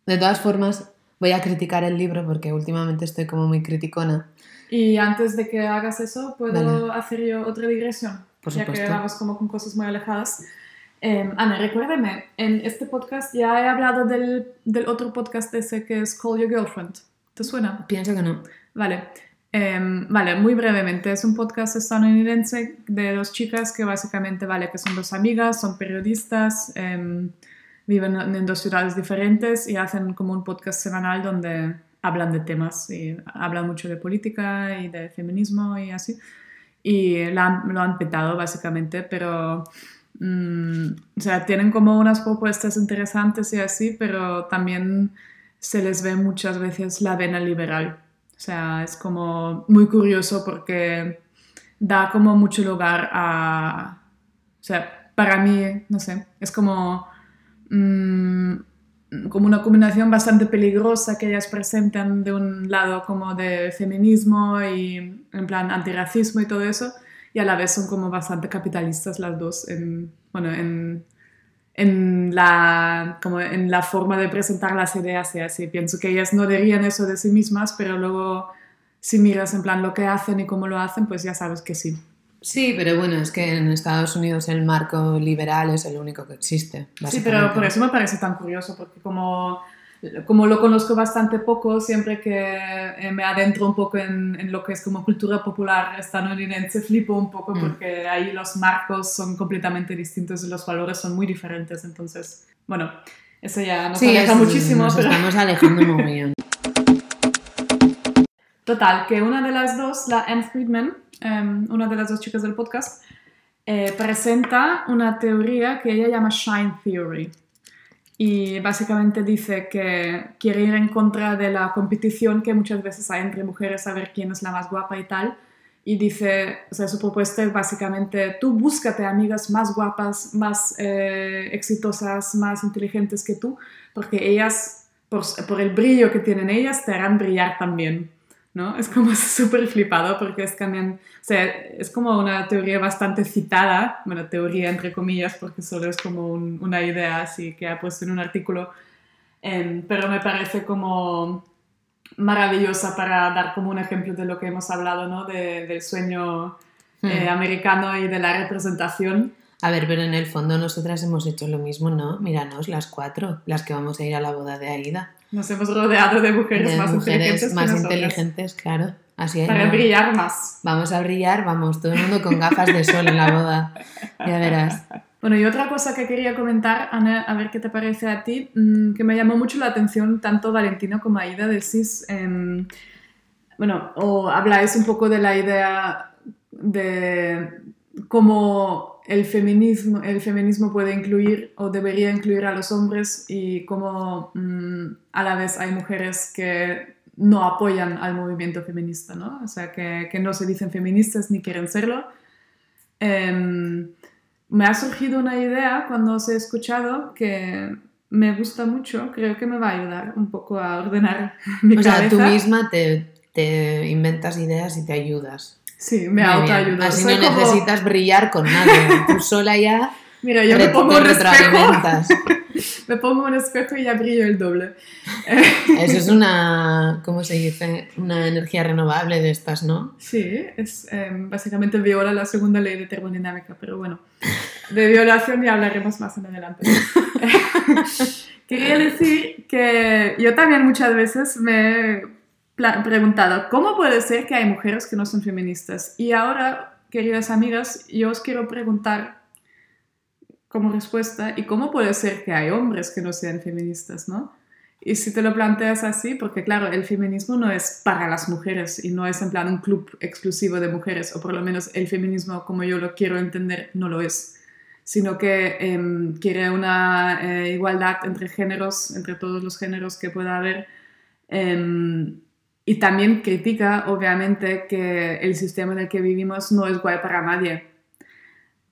De todas formas, voy a criticar el libro porque últimamente estoy como muy criticona. Y antes de que hagas eso, ¿puedo Vale. hacer yo otra digresión? Por ya que supuesto. vamos como con cosas muy alejadas. Eh, Ana, recuérdame, en este podcast ya he hablado del, del otro podcast ese que es Call Your Girlfriend. ¿Te suena? Pienso que no. Vale. Em, vale, muy brevemente. Es un podcast estadounidense de dos chicas que básicamente, vale, que son dos amigas, son periodistas, em, viven en dos ciudades diferentes y hacen como un podcast semanal donde hablan de temas y hablan mucho de política y de feminismo y así. Y lo han petado básicamente, pero... mm, o sea, tienen como unas propuestas interesantes y así, pero también se les ve muchas veces la vena liberal. O sea, es como muy curioso porque da como mucho lugar a... O sea, para mí, no sé, es como... mm, como una combinación bastante peligrosa que ellas presentan de un lado como de feminismo y en plan antirracismo y todo eso, y a la vez son como bastante capitalistas las dos en, bueno, en, en, la, como en la forma de presentar las ideas y así. Pienso que ellas no dirían eso de sí mismas, pero luego si miras en plan lo que hacen y cómo lo hacen, pues ya sabes que sí. Sí, pero bueno, es que en Estados Unidos el marco liberal es el único que existe. Sí, pero por eso me parece tan curioso, porque como, como lo conozco bastante poco, siempre que eh, me adentro un poco en, en lo que es como cultura popular estadounidense, flipo un poco Mm. porque ahí los marcos son completamente distintos y los valores son muy diferentes. Entonces, bueno, eso ya nos Sí, aleja es- muchísimo. Nos pero- estamos alejando mogollón. Total, que una de las dos, la Anne Friedman, em, una de las dos chicas del podcast, eh, presenta una teoría que ella llama Shine Theory. Y básicamente dice que quiere ir en contra de la competición que muchas veces hay entre mujeres a ver quién es la más guapa y tal. Y dice, o sea, su propuesta es básicamente, tú búscate amigas más guapas, más eh, exitosas, más inteligentes que tú, porque ellas, por, por el brillo que tienen ellas, te harán brillar también. ¿No? Es como súper flipado porque es también, o sea, es como una teoría bastante citada, bueno, teoría entre comillas porque solo es como un- una idea así que ha puesto en un artículo, em, pero me parece como maravillosa para dar como un ejemplo de lo que hemos hablado, ¿no? De- del sueño eh, Hmm. americano y de la representación. A ver, pero en el fondo nosotras hemos hecho lo mismo, ¿no? Míranos, las cuatro, las que vamos a ir a la boda de Aida. Nos hemos rodeado de mujeres De más inteligentes mujeres que más inteligentes, claro. Así es. Para ¿no? brillar más. Vamos a brillar, vamos, todo el mundo con gafas de sol en la boda. Ya verás. Bueno, y otra cosa que quería comentar, Ana, a ver qué te parece a ti, mm, que me llamó mucho la atención tanto Valentino como Aida decís, em, bueno, o habláis un poco de la idea de cómo el feminismo, el feminismo puede incluir o debería incluir a los hombres y cómo mm, a la vez hay mujeres que no apoyan al movimiento feminista, ¿no? O sea, que, que no se dicen feministas ni quieren serlo. Em, me ha surgido una idea cuando os he escuchado que me gusta mucho, creo que me va a ayudar un poco a ordenar mi O sea, cabeza. tú misma te, te inventas ideas y te ayudas. Sí, me autoayudo. Así Soy no como- necesitas brillar con nadie. Tú sola ya Mira, yo me pongo un espejo, me pongo un espejo y ya brillo el doble. Eso es una, ¿cómo se dice? Una energía renovable de estas, ¿no? Sí, es eh, básicamente viola la segunda ley de termodinámica, pero bueno, de violación ya hablaremos más en adelante. Quería decir que yo también muchas veces me preguntado, ¿cómo puede ser que hay mujeres que no son feministas? Y ahora, queridas amigas, yo os quiero preguntar como respuesta, ¿y cómo puede ser que hay hombres que no sean feministas, no? Y si te lo planteas así, porque claro, el feminismo no es para las mujeres y no es en plan un club exclusivo de mujeres, o por lo menos el feminismo como yo lo quiero entender no lo es, sino que em, quiere una eh, igualdad entre géneros, entre todos los géneros que pueda haber. em, y también critica, obviamente, que el sistema en el que vivimos no es guay para nadie.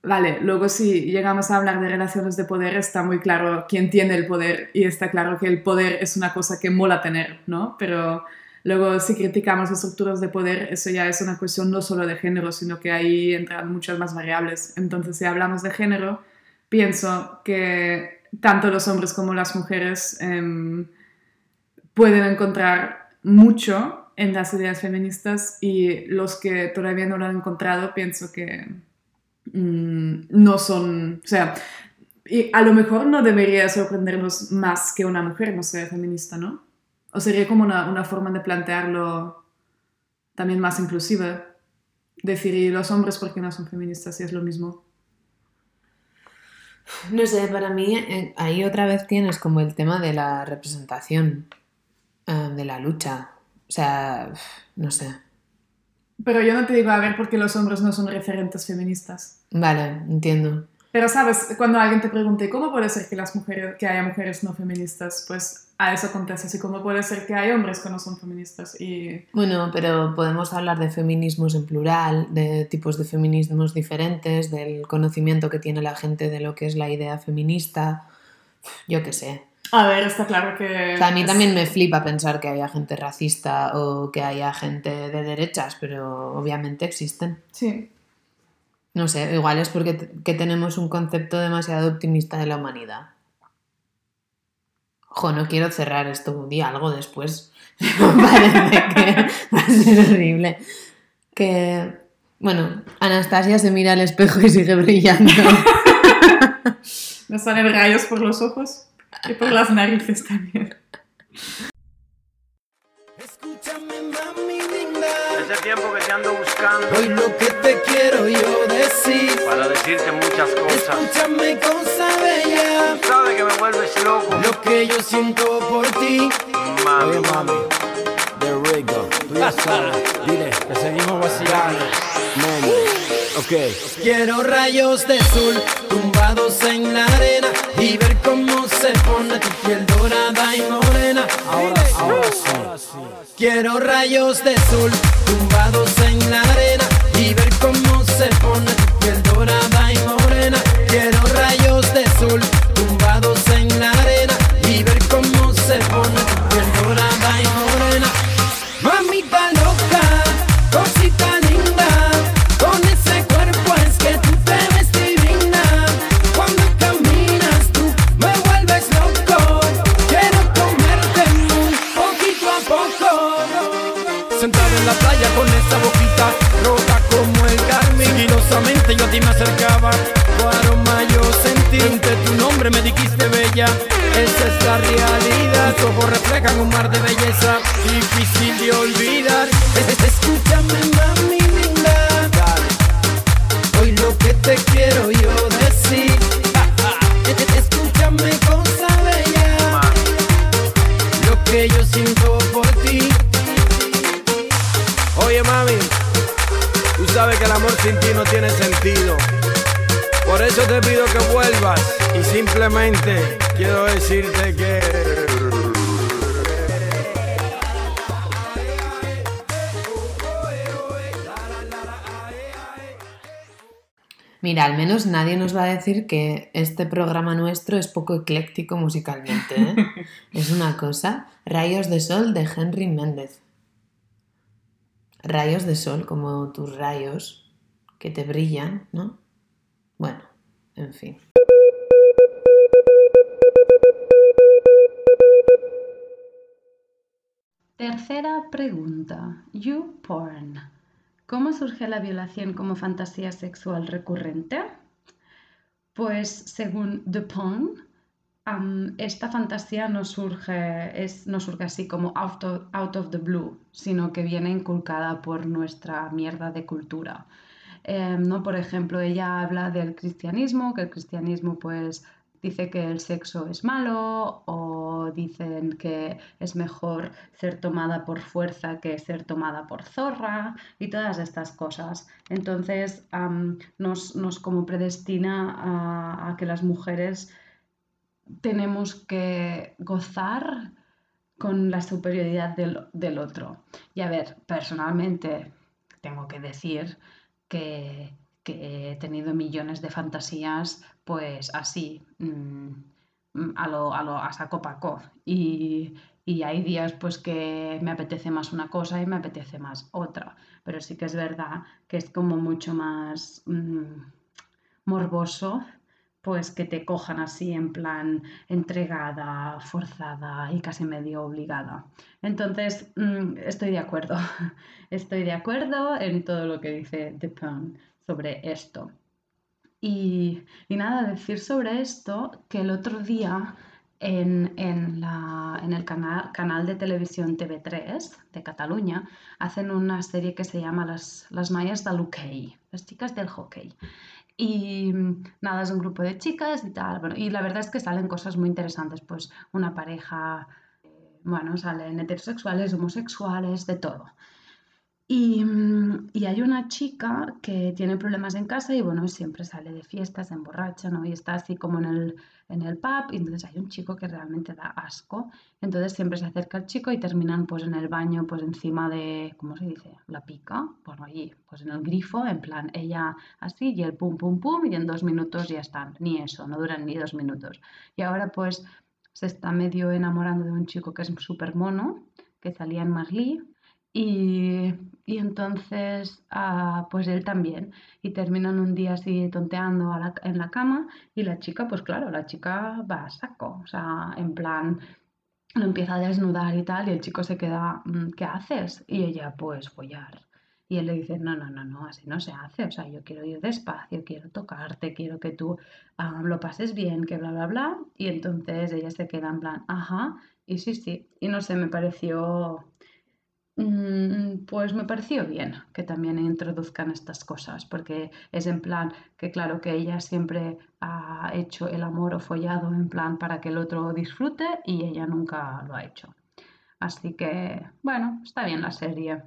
Vale, luego si llegamos a hablar de relaciones de poder, está muy claro quién tiene el poder y está claro que el poder es una cosa que mola tener, ¿no? Pero luego si criticamos estructuras de poder, eso ya es una cuestión no solo de género, sino que ahí entran muchas más variables. Entonces, si hablamos de género, pienso que tanto los hombres como las mujeres em, pueden encontrar mucho en las ideas feministas y los que todavía no lo han encontrado, pienso que mm, no son, o sea, a lo mejor no debería sorprendernos más que una mujer no sea feminista, ¿no? O sería como una, una forma de plantearlo también más inclusiva. Decir, ¿y los hombres por qué no son feministas? Si es lo mismo. No sé, para mí eh, ahí otra vez tienes como el tema de la representación, eh, de la lucha. O sea, no sé. Pero yo no te digo, a ver, por qué los hombres no son referentes feministas. Vale, entiendo. Pero sabes, cuando alguien te pregunte cómo puede ser que las mujeres, que haya mujeres no feministas, pues a eso contestas. Y cómo puede ser que hay hombres que no son feministas. Y Bueno, pero podemos hablar de feminismos en plural, de tipos de feminismos diferentes, del conocimiento que tiene la gente de lo que es la idea feminista. Yo qué sé. A ver, está claro que. A mí es- también me flipa pensar que haya gente racista o que haya gente de derechas, pero obviamente existen. Sí. No sé, igual es porque que tenemos un concepto demasiado optimista de la humanidad. Ojo, no quiero cerrar esto, di algo después. Parece que va a ser horrible. Que, bueno, Anastasia se mira al espejo y sigue brillando. Me salen rayos por los ojos y por las narices también. Escúchame, mami linda. Ese tiempo que te ando buscando Hoy lo que te quiero yo decir. para decirte muchas cosas. Escúchame, cosa bella. Sabes que me vuelves loco, Lo que yo siento por ti. mami. Oye, mami. The Rigo. Tú ya sabes. Dile que seguimos vacilando. Mami. Ok. Quiero rayos de sol tumbados en la arena y ver cómo se pone tu piel dorada y morena. Ahora, ahora sí. Quiero rayos de sol tumbados en la arena y ver cómo se pone tu piel dorada y morena. Quiero rayos ti me acercaba, tu aroma yo sentí, entre tu nombre me dijiste bella, esa es la realidad, tus ojos reflejan un mar de belleza, difícil de olvidar, Es- es- escúchame mami linda, hoy lo que te quiero yo decir, Es- es- escúchame cosa bella, lo que yo siento sabes que el amor sin ti no tiene sentido. Por eso te pido que vuelvas y simplemente quiero decirte que... Mira, al menos nadie nos va a decir que este programa nuestro es poco ecléctico musicalmente. ¿eh? es una cosa. Rayos de Sol de Henry Méndez. Rayos de sol, como tus rayos que te brillan, ¿no? Bueno, en fin. Tercera pregunta. You porn. ¿Cómo surge la violación como fantasía sexual recurrente? Pues según The Porn, esta fantasía no surge, es, no surge así como out of, out of the blue, sino que viene inculcada por nuestra mierda de cultura. Em, ¿no? Por ejemplo, ella habla del cristianismo, que el cristianismo pues dice que el sexo es malo o dicen que es mejor ser tomada por fuerza que ser tomada por zorra y todas estas cosas. Entonces nos, nos como predestina a que las mujeres tenemos que gozar con la superioridad del, del otro. Y a ver, personalmente tengo que decir que, que he tenido millones de fantasías, pues así, mm, a lo, a lo a saco paco. Y, y hay días pues que me apetece más una cosa y me apetece más otra. Pero sí que es verdad que es como mucho más mm, morboso pues que te cojan así en plan entregada, forzada y casi medio obligada. Entonces, mm, estoy de acuerdo. Estoy de acuerdo en todo lo que dice Pun sobre esto. Y, y nada, decir sobre esto que el otro día en, en la- en el canal, canal de televisión TV3 de Cataluña hacen una serie que se llama Las, las Mayas del hockey, las chicas del hockey. Y mm, nada, es un grupo de chicas y tal. Bueno, y la verdad es que salen cosas muy interesantes, pues una pareja, eh, bueno, salen heterosexuales, homosexuales, de todo. Y, mm, y hay una chica que tiene problemas en casa y bueno, siempre sale de fiestas, se emborracha, ¿no? Y está así como en el, en el pub y entonces hay un chico que realmente da asco. Entonces siempre se acerca al chico y terminan pues en el baño, pues encima de, ¿cómo se dice? La pica, bueno, allí, pues en el grifo, en plan, ella así y el pum, pum, pum y en dos minutos ya están. Ni eso, no duran ni dos minutos. Y ahora pues se está medio enamorando de un chico que es súper mono, que salía en Marley. Y, y entonces, ah, pues él también. Y terminan un día así tonteando la- en la cama y la chica, pues claro, la chica va a saco. O sea, en plan, lo empieza a desnudar y tal, y el chico se queda, "Mm, ¿qué haces? Y ella, pues follar. Y él le dice, no, no, no, no, así no se hace. O sea, yo quiero ir despacio, quiero tocarte, quiero que tú ah, lo pases bien, que bla, bla, bla. Y entonces ella se queda en plan, ajá, y sí, sí. Y no sé, me pareció Pues me pareció bien que también introduzcan estas cosas, porque es en plan que claro que ella siempre ha hecho el amor o follado en plan para que el otro disfrute y ella nunca lo ha hecho. Así que, bueno, está bien la serie.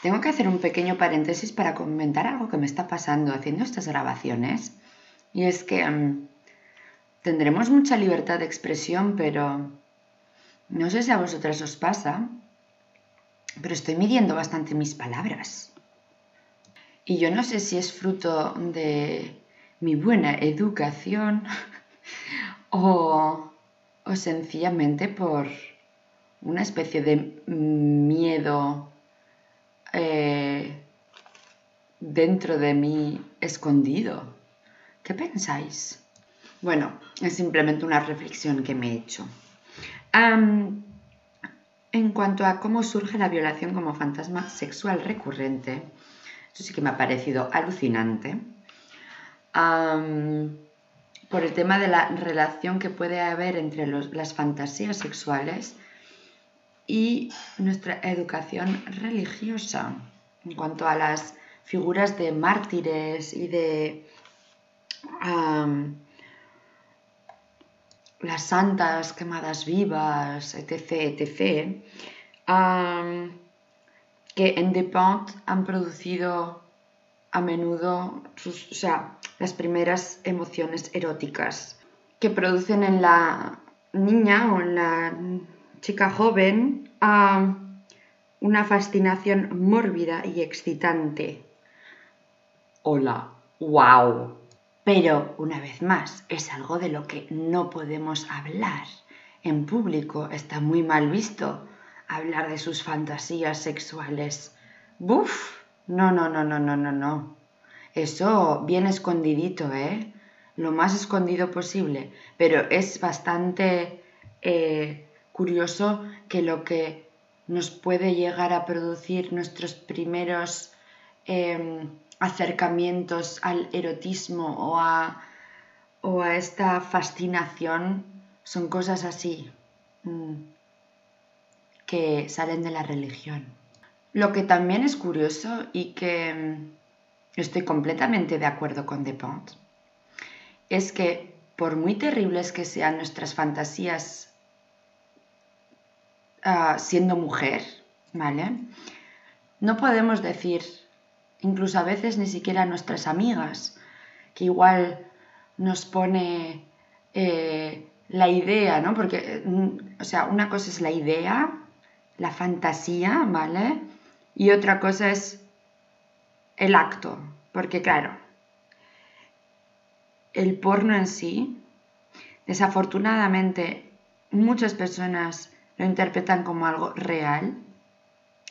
Tengo que hacer un pequeño paréntesis para comentar algo que me está pasando haciendo estas grabaciones. Y es que mm, tendremos mucha libertad de expresión, pero no sé si a vosotras os pasa, pero estoy midiendo bastante mis palabras. Y yo no sé si es fruto de mi buena educación o, o sencillamente por una especie de miedo eh, dentro de mí escondido. ¿Qué pensáis? Bueno, es simplemente una reflexión que me he hecho. En cuanto a cómo surge la violación como fantasma sexual recurrente, eso sí que me ha parecido alucinante. Por el tema de la relación que puede haber entre las fantasías sexuales y nuestra educación religiosa en cuanto a las figuras de mártires y de las santas quemadas vivas, etc., etc., que en Depont han producido a menudo sus, o sea, las primeras emociones eróticas que producen en la niña o en la chica joven una fascinación mórbida y excitante. Hola, wow. Pero, una vez más, es algo de lo que no podemos hablar. En público está muy mal visto hablar de sus fantasías sexuales. ¡Buf! No, no, no, no, no, no, no. Eso bien escondidito, ¿eh? Lo más escondido posible. Pero es bastante eh, curioso que lo que nos puede llegar a producir nuestros primeros em, acercamientos al erotismo o a, o a esta fascinación son cosas así mm, que salen de la religión. Lo que también es curioso y que mm, estoy completamente de acuerdo con Depont es que por muy terribles que sean nuestras fantasías ah, siendo mujer, ¿vale? No podemos decir, incluso a veces ni siquiera nuestras amigas, que igual nos pone eh, la idea, ¿no? Porque, mm, o sea, una cosa es la idea, la fantasía, ¿vale? Y otra cosa es el acto, porque claro, el porno en sí, desafortunadamente muchas personas lo interpretan como algo real,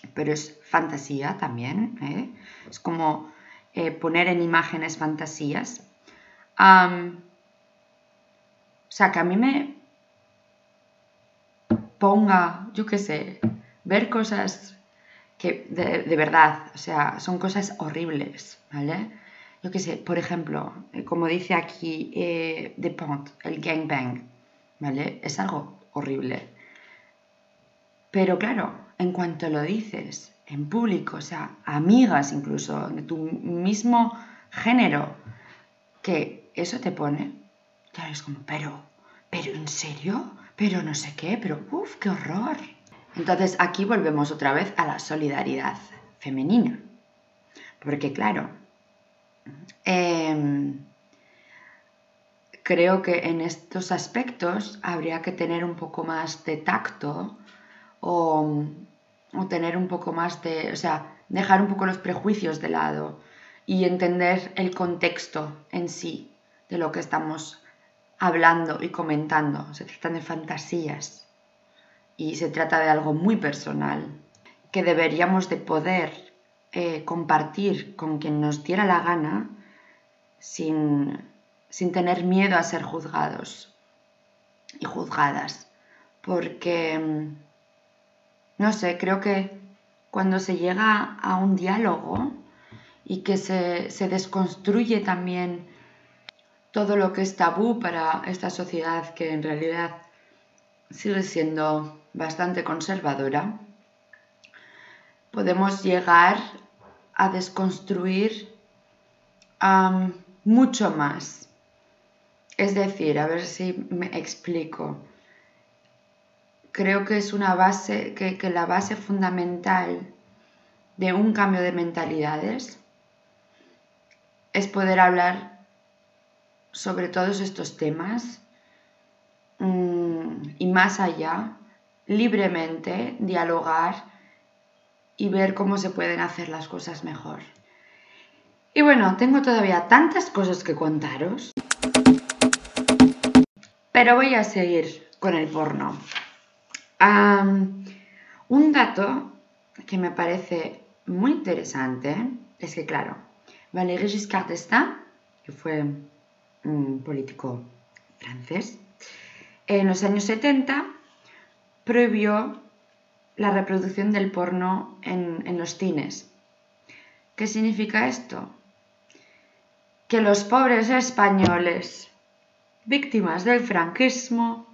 pero es fantasía también, ¿eh? es como eh, poner en imágenes fantasías. O sea, que a mí me ponga, yo qué sé, ver cosas que de, de verdad, o sea, son cosas horribles, ¿vale? Yo qué sé, por ejemplo, eh, como dice aquí eh, The Pont, el gangbang, ¿vale? Es algo horrible. Pero claro, en cuanto lo dices en público, o sea, amigas incluso, de tu mismo género, que eso te pone, claro, es como, pero, pero ¿en serio? Pero no sé qué, pero uff, qué horror. Entonces aquí volvemos otra vez a la solidaridad femenina. Porque claro, em, creo que en estos aspectos habría que tener un poco más de tacto o, o tener un poco más de, o sea, dejar un poco los prejuicios de lado y entender el contexto en sí de lo que estamos hablando y comentando. Se tratan de fantasías y se trata de algo muy personal que deberíamos de poder eh, compartir con quien nos diera la gana sin, sin tener miedo a ser juzgados y juzgadas. Porque, mm, no sé, creo que cuando se llega a un diálogo y que se, se desconstruye también todo lo que es tabú para esta sociedad que en realidad sigue siendo bastante conservadora, podemos llegar a desconstruir mucho más. Es decir, a ver si me explico. Creo que es una base, que, la base fundamental de un cambio de mentalidades es poder hablar sobre todos estos temas mm, y más allá, libremente, dialogar y ver cómo se pueden hacer las cosas mejor. Y bueno, tengo todavía tantas cosas que contaros, pero voy a seguir con el porno. Un dato que me parece muy interesante es que, claro, Valéry Giscard d'Estaing, que fue un político francés, en los años 70 prohibió la reproducción del porno en, en los cines. ¿Qué significa esto? Que los pobres españoles, víctimas del franquismo,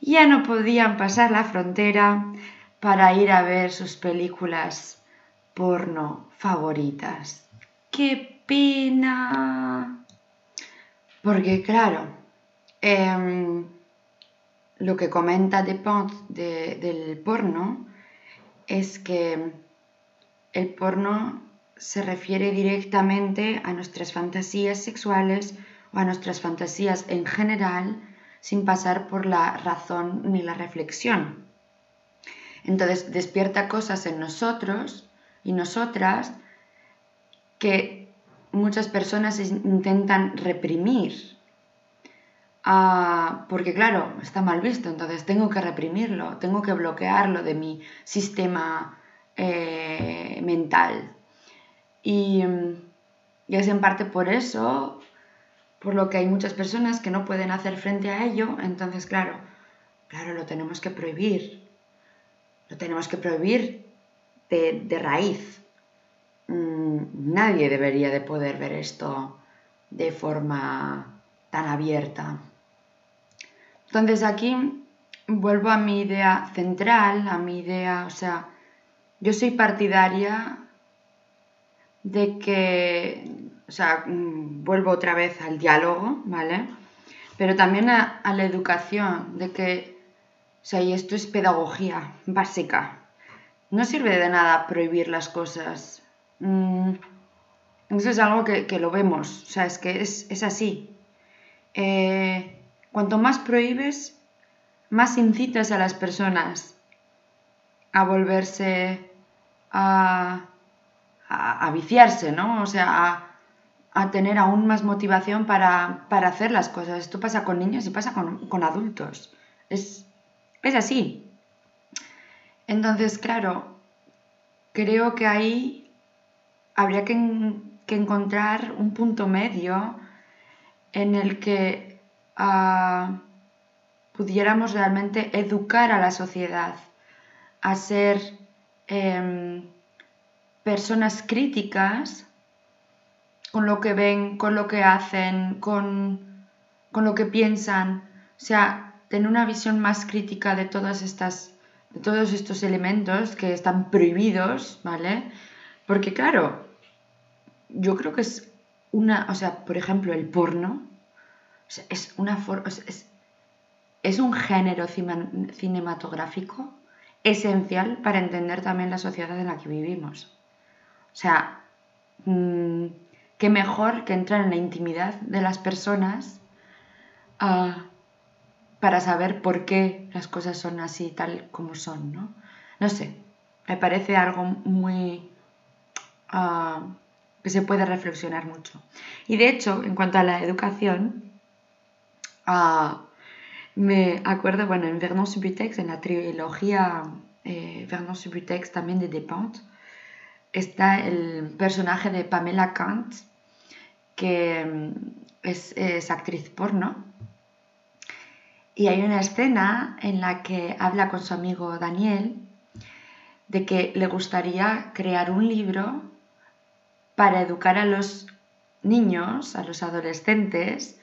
ya no podían pasar la frontera para ir a ver sus películas porno favoritas. ¡Qué pena! Porque claro, em, lo que comenta Depont de- del porno es que el porno se refiere directamente a nuestras fantasías sexuales o a nuestras fantasías en general sin pasar por la razón ni la reflexión. Entonces despierta cosas en nosotros y nosotras que muchas personas intentan reprimir. Ah, porque claro, está mal visto, entonces tengo que reprimirlo, tengo que bloquearlo de mi sistema eh, mental. Mm, y es en parte por eso, por lo que hay muchas personas que no pueden hacer frente a ello, entonces claro, claro, lo tenemos que prohibir, lo tenemos que prohibir de, de raíz. Mm, nadie debería de poder ver esto de forma tan abierta. Entonces aquí vuelvo a mi idea central, a mi idea, o sea, yo soy partidaria de que, o sea, mm, vuelvo otra vez al diálogo, ¿vale? Pero también a, la educación, de que, o sea, y esto es pedagogía básica. No sirve de nada prohibir las cosas. Mm, eso es algo que, que lo vemos, o sea, es que es, es así. Eh, cuanto más prohíbes, más incitas a las personas a volverse a, a, a viciarse, ¿no? O sea, a, a tener aún más motivación para, para hacer las cosas. Esto pasa con niños y pasa con, con adultos. Es, es así. Entonces, claro, creo que ahí habría que, que encontrar un punto medio en el que ah, pudiéramos realmente educar a la sociedad a ser em, personas críticas con lo que ven, con lo que hacen, con, con lo que piensan. O sea, tener una visión más crítica de todas estas, de todos estos elementos que están prohibidos, ¿vale? Porque claro, yo creo que es una, o sea, por ejemplo, el porno, es una for- o sea, es, es un género cinematográfico esencial para entender también la sociedad en la que vivimos. O sea, mm, qué mejor que entrar en la intimidad de las personas ah, para saber por qué las cosas son así, tal como son, ¿no? No sé, me parece algo muy... ah, que se puede reflexionar mucho. Y de hecho, en cuanto a la educación, ah, me acuerdo, bueno, en Vernon Subutex, en la trilogía eh, Vernon Subutex también de Despentes, está el personaje de Pamela Kant, que mm, es, actriz porno. Y hay una escena en la que habla con su amigo Daniel de que le gustaría crear un libro para educar a los niños, a los adolescentes,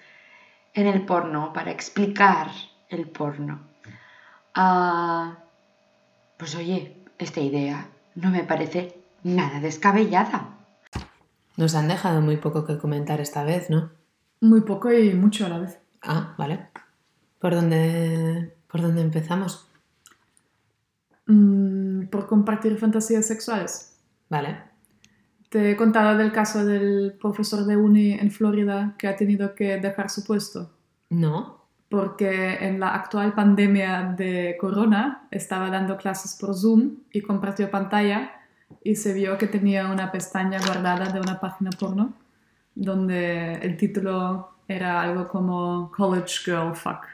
en el porno, para explicar el porno. Ah, pues oye, esta idea no me parece nada descabellada. Nos han dejado muy poco que comentar esta vez, ¿no? Muy poco y mucho a la vez. Ah, vale. ¿Por dónde, por dónde empezamos? Mm, por compartir fantasías sexuales. Vale. Te he contado del caso del profesor de uni en Florida que ha tenido que dejar su puesto ¿No? porque en la actual pandemia de corona estaba dando clases por Zoom y compartió pantalla y se vio que tenía una pestaña guardada de una página porno donde el título era algo como College Girl Fuck.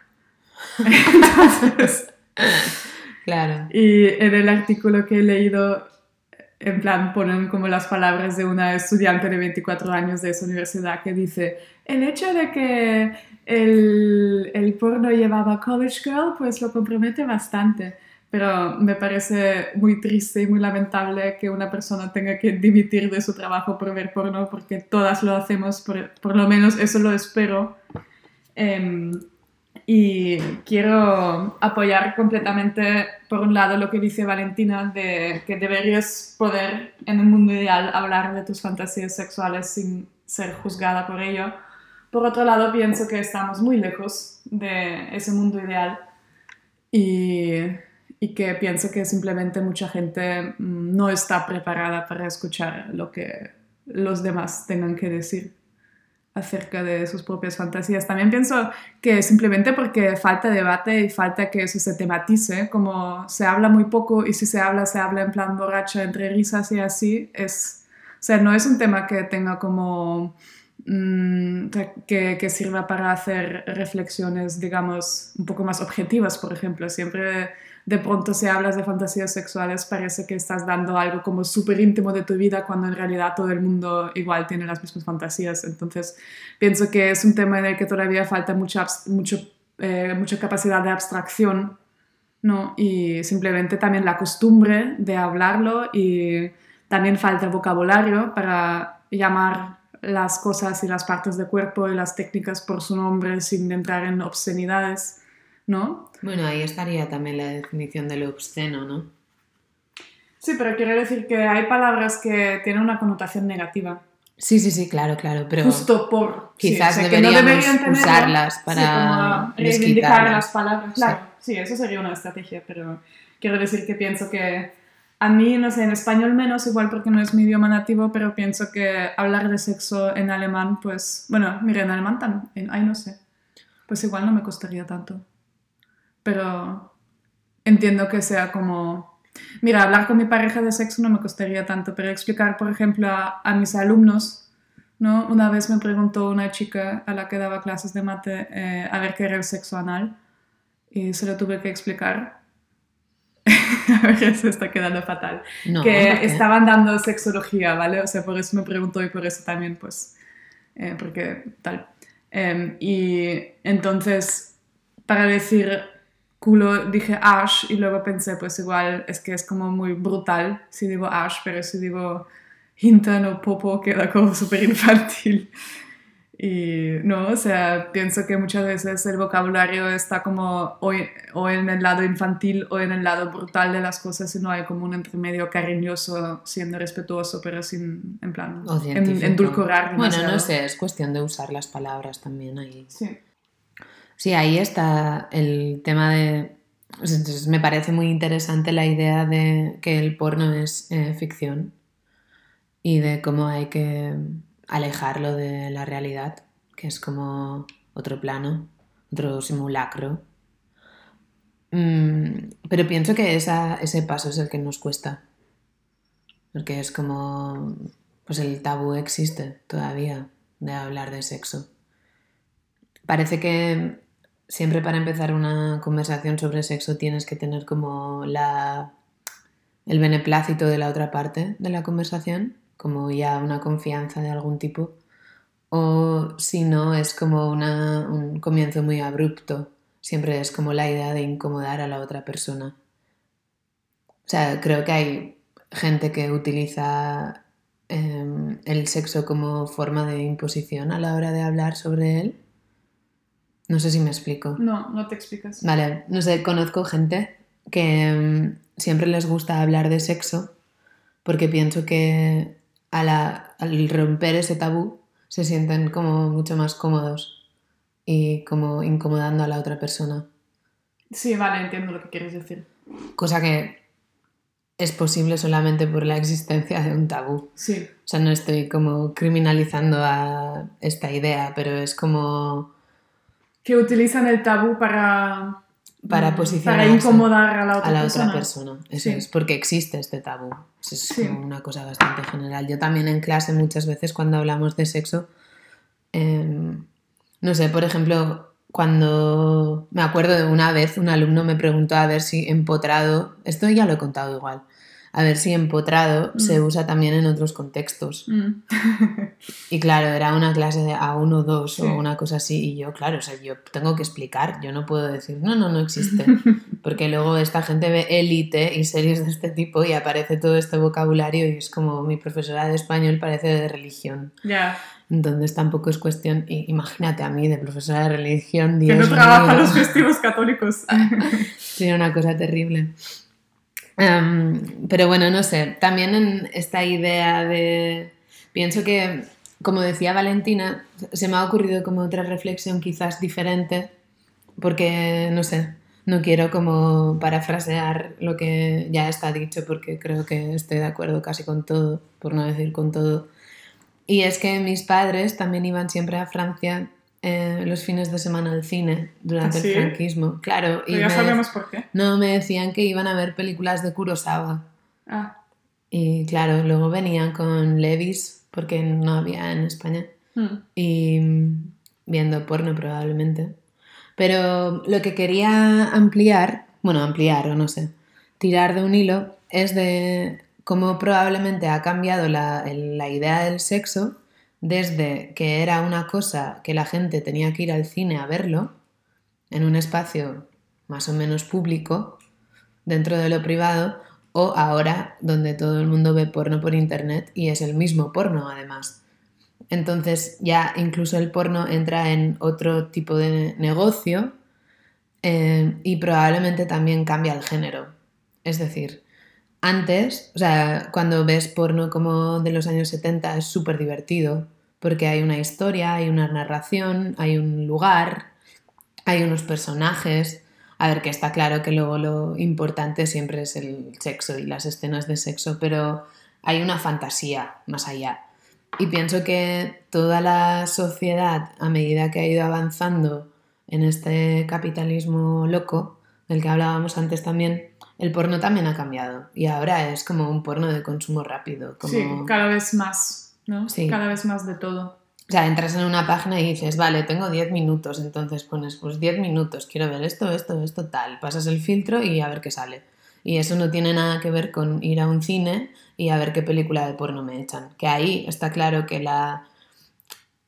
Entonces, Claro. y en el artículo que he leído, en plan, ponen como las palabras de una estudiante de 24 años de esa universidad que dice, el hecho de que el, el porno llevaba College Girl, pues lo compromete bastante. Pero me parece muy triste y muy lamentable que una persona tenga que dimitir de su trabajo por ver porno, porque todas lo hacemos, por, por lo menos eso lo espero. Em, y quiero apoyar completamente, por un lado, lo que dice Valentina, de que deberías poder, en un mundo ideal, hablar de tus fantasías sexuales sin ser juzgada por ello. Por otro lado, pienso que estamos muy lejos de ese mundo ideal y, y que pienso que simplemente mucha gente mm, no está preparada para escuchar lo que los demás tengan que decir acerca de sus propias fantasías. También pienso que simplemente porque falta debate y falta que eso se tematice, como se habla muy poco y si se habla, se habla en plan borracha, entre risas y así, es, o sea, no es un tema que tenga como, mm, que, que sirva para hacer reflexiones, digamos, un poco más objetivas, por ejemplo. Siempre de pronto si hablas de fantasías sexuales parece que estás dando algo como súper íntimo de tu vida cuando en realidad todo el mundo igual tiene las mismas fantasías. Entonces pienso que es un tema en el que todavía falta mucha, mucho, eh, mucha capacidad de abstracción ¿no? y simplemente también la costumbre de hablarlo y también falta vocabulario para llamar las cosas y las partes del cuerpo y las técnicas por su nombre sin entrar en obscenidades. ¿No? Bueno, ahí estaría también la definición de lo obsceno, ¿no? Sí, pero quiero decir que hay palabras que tienen una connotación negativa. Sí, sí, sí, claro, claro, pero Justo por... sí, quizás o sea, que no deberíamos deberían usarlas Sí, para como reivindicar las palabras. Claro, sí, eso sería una estrategia, pero quiero decir que pienso que a mí, no sé, en español menos, igual porque no es mi idioma nativo, pero pienso que hablar de sexo en alemán, pues, bueno, mira, en alemán también, ay, no sé, pues igual no me costaría tanto. Pero entiendo que sea como... Mira, hablar con mi pareja de sexo no me costaría tanto, pero explicar, por ejemplo, a, a mis alumnos, ¿no? Una vez me preguntó una chica a la que daba clases de mate eh, a ver qué era el sexo anal y se lo tuve que explicar. a ver, se está quedando fatal. No, que estaban dando sexología, ¿vale? O sea, por eso me preguntó y por eso también, pues, eh, porque tal. Em, y entonces, para decir culo dije ash y luego pensé, pues igual es que es como muy brutal si digo ash, pero si digo hintan o popo queda como súper infantil. Y no, o sea, pienso que muchas veces el vocabulario está como o, o en el lado infantil o en el lado brutal de las cosas y no hay como un entremedio cariñoso, siendo respetuoso, pero sin, en plan, en, endulcorar Bueno, no sé, es cuestión de usar las palabras también ahí. Sí. Sí, ahí está el tema de... me parece muy interesante la idea de que el porno es eh, ficción y de cómo hay que alejarlo de la realidad, que es como otro plano, otro simulacro. Mm, pero pienso que esa- ese paso es el que nos cuesta, porque es como, pues el tabú existe todavía de hablar de sexo. Parece que siempre para empezar una conversación sobre sexo tienes que tener como la, el beneplácito de la otra parte de la conversación, como ya una confianza de algún tipo, o si no es como una- un comienzo muy abrupto, siempre es como la idea de incomodar a la otra persona. O sea, creo que hay gente que utiliza em, el sexo como forma de imposición a la hora de hablar sobre él. No sé si me explico. No, no te explicas. Vale, no sé, conozco gente que mm, siempre les gusta hablar de sexo porque pienso que a la- al romper ese tabú se sienten como mucho más cómodos y como incomodando a la otra persona. Sí, vale, entiendo lo que quieres decir. Cosa que es posible solamente por la existencia de un tabú. Sí, O sea, no estoy como criminalizando a esta idea, pero es como que utilizan el tabú para, para mm, posicionarse para incomodar a la otra a la persona. otra persona. Eso Sí. es, porque existe este tabú. Eso es Sí. una cosa bastante general. Yo también en clase muchas veces cuando hablamos de sexo, em, no sé, por ejemplo, cuando me acuerdo de una vez un alumno me preguntó a ver si empotrado, esto ya lo he contado igual, a ver si empotrado se Mm. usa también en otros contextos. Mm. Y claro, era una clase de A1 o 2 Sí. o una cosa así. Y yo, claro, o sea, yo tengo que explicar. Yo no puedo decir, no, no, no existe. Porque luego esta gente ve élite y series de este tipo y aparece todo este vocabulario y es como mi profesora de español parece de religión. Ya, Entonces tampoco es cuestión. imagínate a mí de profesora de religión, que Dios no trabaja los festivos católicos. Sería una cosa terrible. Em, pero bueno, no sé, también en esta idea de... Pienso que, como decía Valentina, se me ha ocurrido como otra reflexión quizás diferente, porque, no sé, No quiero como parafrasear lo que ya está dicho porque creo que estoy de acuerdo casi con todo, por no decir con todo. Y es que mis padres también iban siempre a Francia eh, los fines de semana al cine durante ¿Ah, sí? el franquismo. Claro, y ya me- sabemos por qué. no me decían que iban a ver películas de Kurosawa. Ah, Y claro, luego venían con Levis, porque no había en España, mm, y mm, viendo porno probablemente. Pero lo que quería ampliar, bueno, ampliar o no sé, tirar de un hilo, es de cómo probablemente ha cambiado la, la idea del sexo desde que era una cosa que la gente tenía que ir al cine a verlo, en un espacio más o menos público, dentro de lo privado, o ahora donde todo el mundo ve porno por internet y es el mismo porno además. Entonces ya incluso el porno entra en otro tipo de negocio eh, y probablemente también cambia el género. Es decir, antes, o sea, cuando ves porno como de los años 70 es súper divertido porque hay una historia, hay una narración, hay un lugar, hay unos personajes. A ver, que está claro que luego lo importante siempre es el sexo y las escenas de sexo, pero hay una fantasía más allá. Y pienso que toda la sociedad, a medida que ha ido avanzando en este capitalismo loco, del que hablábamos antes también, el porno también ha cambiado. Y ahora es como un porno de consumo rápido. Como... Sí, cada vez más, ¿no? Sí. Cada vez más de todo. O sea, entras en una página y dices, vale, tengo 10 minutos, entonces pones, pues 10 minutos, quiero ver esto, esto, esto, tal. Pasas el filtro y a ver qué sale. Y eso no tiene nada que ver con ir a un cine y a ver qué película de porno me echan. Que ahí está claro que la,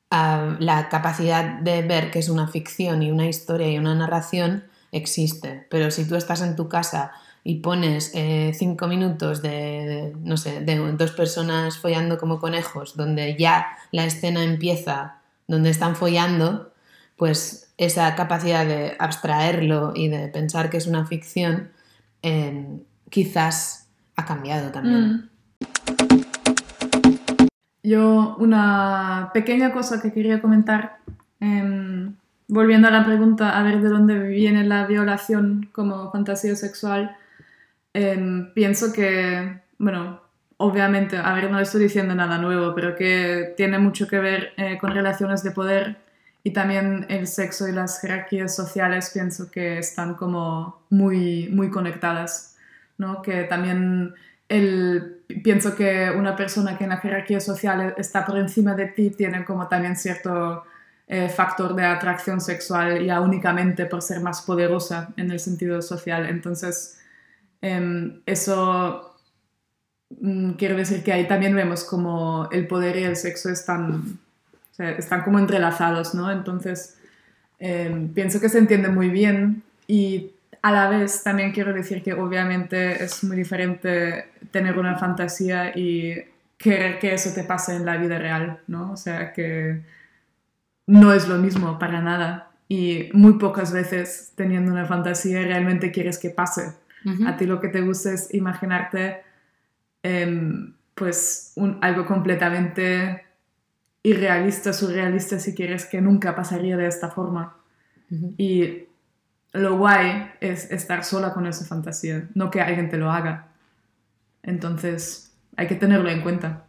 la capacidad de ver que es una ficción y una historia y una narración existe. Pero si tú estás en tu casa y pones eh, cinco minutos de, no sé, de dos personas follando como conejos, donde ya la escena empieza, donde están follando, pues esa capacidad de abstraerlo y de pensar que es una ficción, eh, quizás ha cambiado también. Mm. Yo, una pequeña cosa que quería comentar, em, volviendo a la pregunta, a ver de dónde viene la violación como fantasía sexual, em, pienso que, bueno, obviamente, a ver, no estoy diciendo nada nuevo, pero que tiene mucho que ver eh, con relaciones de poder y también el sexo y las jerarquías sociales pienso que están como muy, muy conectadas, ¿no? Que también el, pienso que una persona que en la jerarquía social está por encima de ti tiene como también cierto eh, factor de atracción sexual ya únicamente por ser más poderosa en el sentido social. Entonces, em, eso mm, quiero decir que ahí también vemos como el poder y el sexo están, están como entrelazados, ¿no? Entonces, em, pienso que se entiende muy bien y a la vez también quiero decir que obviamente es muy diferente tener una fantasía y querer que eso te pase en la vida real, ¿no? O sea que no es lo mismo para nada y muy pocas veces teniendo una fantasía realmente quieres que pase. A ti lo que te gusta es imaginarte em, pues un- algo completamente irrealista, surrealista si quieres que nunca pasaría de esta forma. Y lo guay es estar sola con esa fantasía, no que alguien te lo haga. Entonces, hay que tenerlo en cuenta.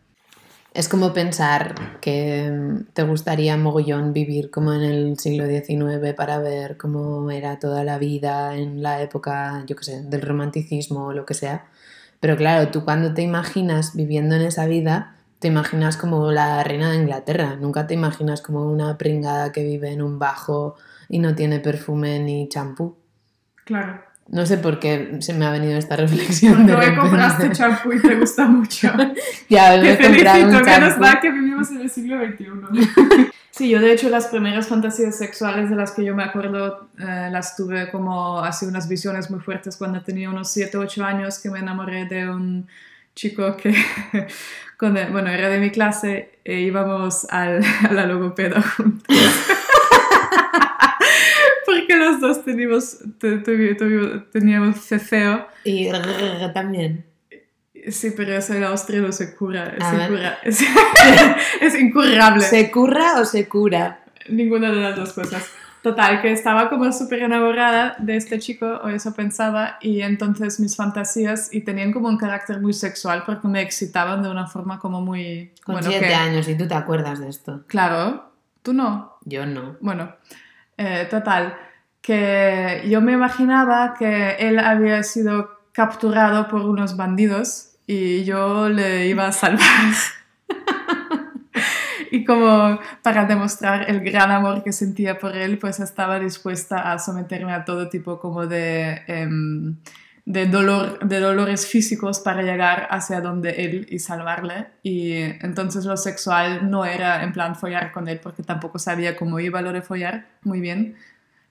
Es como pensar que mm, te gustaría mogollón vivir como en el siglo XIX para ver cómo era toda la vida en la época, yo qué sé, del romanticismo o lo que sea. Pero claro, tú cuando te imaginas viviendo en esa vida, te imaginas como la reina de Inglaterra. Nunca te imaginas como una pringada que vive en un bajo y no tiene perfume ni champú. Claro. No sé por qué se me ha venido esta reflexión. Porque de compraste champú y te gusta mucho. Ya, me he comprado felicito, un champú. mal que vivimos en el siglo XXI. Sí, yo de hecho las primeras fantasías sexuales de las que yo me acuerdo eh, las tuve como así unas visiones muy fuertes cuando tenía unos 7 8 años que me enamoré de un chico que, con el- bueno, era de mi clase e íbamos al, a la logopeda juntos. Porque los dos teníamos, teníamos cefeo. Y también. Sí, pero eso en Austria no se cura. A se ver. cura. Es, es incurable. ¿Se curra o se cura? Ninguna de las dos cosas. Total, que estaba como súper enamorada de este chico, o eso pensaba, y entonces mis fantasías y tenían como un carácter muy sexual porque me excitaban de una forma como muy... Con bueno, siete que- años y tú te acuerdas de esto. Claro, tú no. Yo no. Bueno, eh, total, que yo me imaginaba que él había sido capturado por unos bandidos y yo le iba a salvar. y como para demostrar el gran amor que sentía por él, pues estaba dispuesta a someterme a todo tipo como de... em, de, dolor, de dolores físicos para llegar hacia donde él y salvarle. Y entonces lo sexual no era en plan follar con él, porque tampoco sabía cómo iba lo de follar muy bien.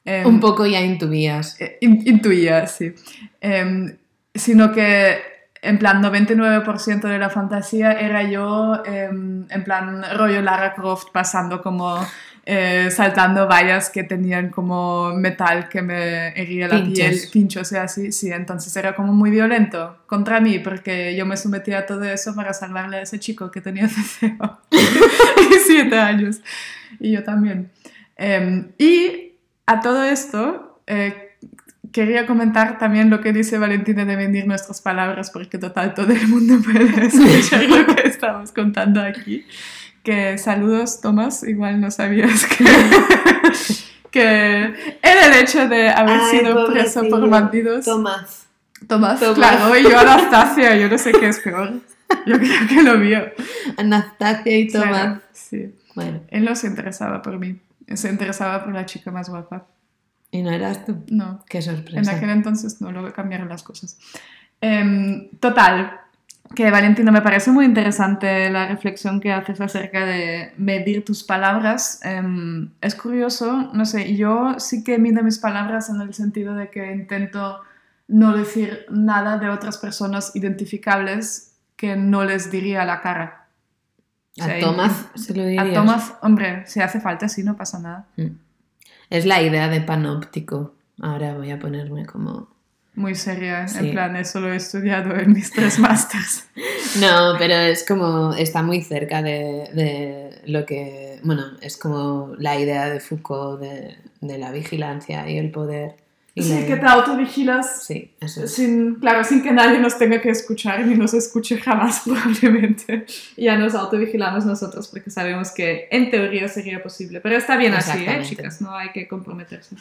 Em, Un poco ya intuías. eh, in- intuía, sí. Em, sino que en plan 99% de la fantasía era yo em, en plan rollo Lara Croft pasando como eh, saltando vallas que tenían como metal que me hería la Pinchos. piel, pinchos y así, sí, entonces era como muy violento contra mí porque yo me sometía a todo eso para salvarle a ese chico que tenía deseo y siete años y yo también. Y a todo esto, eh, quería comentar también lo que dice Valentina de venir nuestras palabras, porque total todo el mundo puede escuchar lo que estamos contando aquí. Que saludos, Tomás, igual no sabías que, que era el hecho de haber Ay, sido preso por pobrecillo. bandidos. Tomás. Tomás, Tomás. claro, y yo Anastasia, yo no sé qué es peor. Yo creo que lo mío. Anastasia y Tomás. Claro, sí. Bueno, Él no se interesaba por mí, se interesaba por la chica más guapa. y no eras tú. No, Qué en sorpresa. aquel entonces no, luego cambiaron las cosas. Em, total, que Valentino, me parece muy interesante la reflexión que haces acerca de medir tus palabras. Em, es curioso, no sé, yo sí que mido mis palabras en el sentido de que intento no decir nada de otras personas identificables que no les diría a la cara. A. Tomás se lo dirías. A Tomás, hombre, si hace falta, sí, no pasa nada. Mm. Es la idea de panóptico. Ahora voy a ponerme como... Muy seria, Sí. en plan, eso lo he estudiado en mis tres másters. No, pero es como... Está muy cerca de, de lo que... Bueno, es como la idea de Foucault de, de la vigilancia y el poder. Y Sí, la- que te autovigilas Sí, eso es. sin, claro, sin que nadie nos tenga que escuchar ni nos escuche jamás probablemente. Ya nos autovigilamos nosotros porque sabemos que en teoría sería posible. Pero está bien así, ¿eh, chicas? No hay que comprometerse.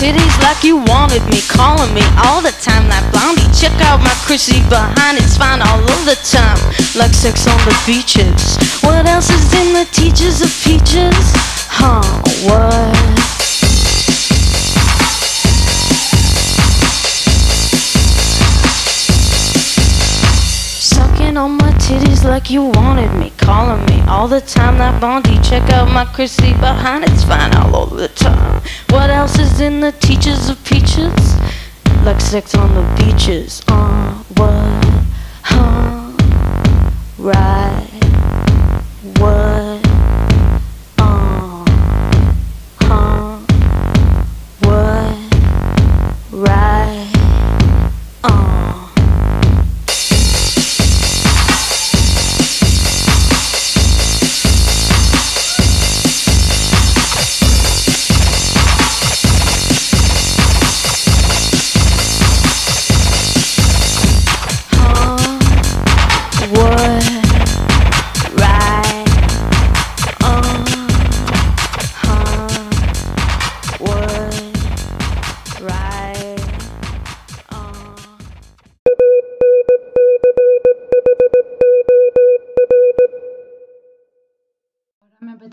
Titties like you wanted me, calling me all the time. That blondie, check out my Chrissy behind, it's fine all of the time. Like sex on the beaches. What else is in the teachers of peaches? Huh, what? Sucking on my titties like you wanted me, calling me all the time. That Bondi, check out my Chrissy behind, it's fine all over the time. What else is in the teachers of peaches? Like sex on the beaches. Uh, what? Huh? Right.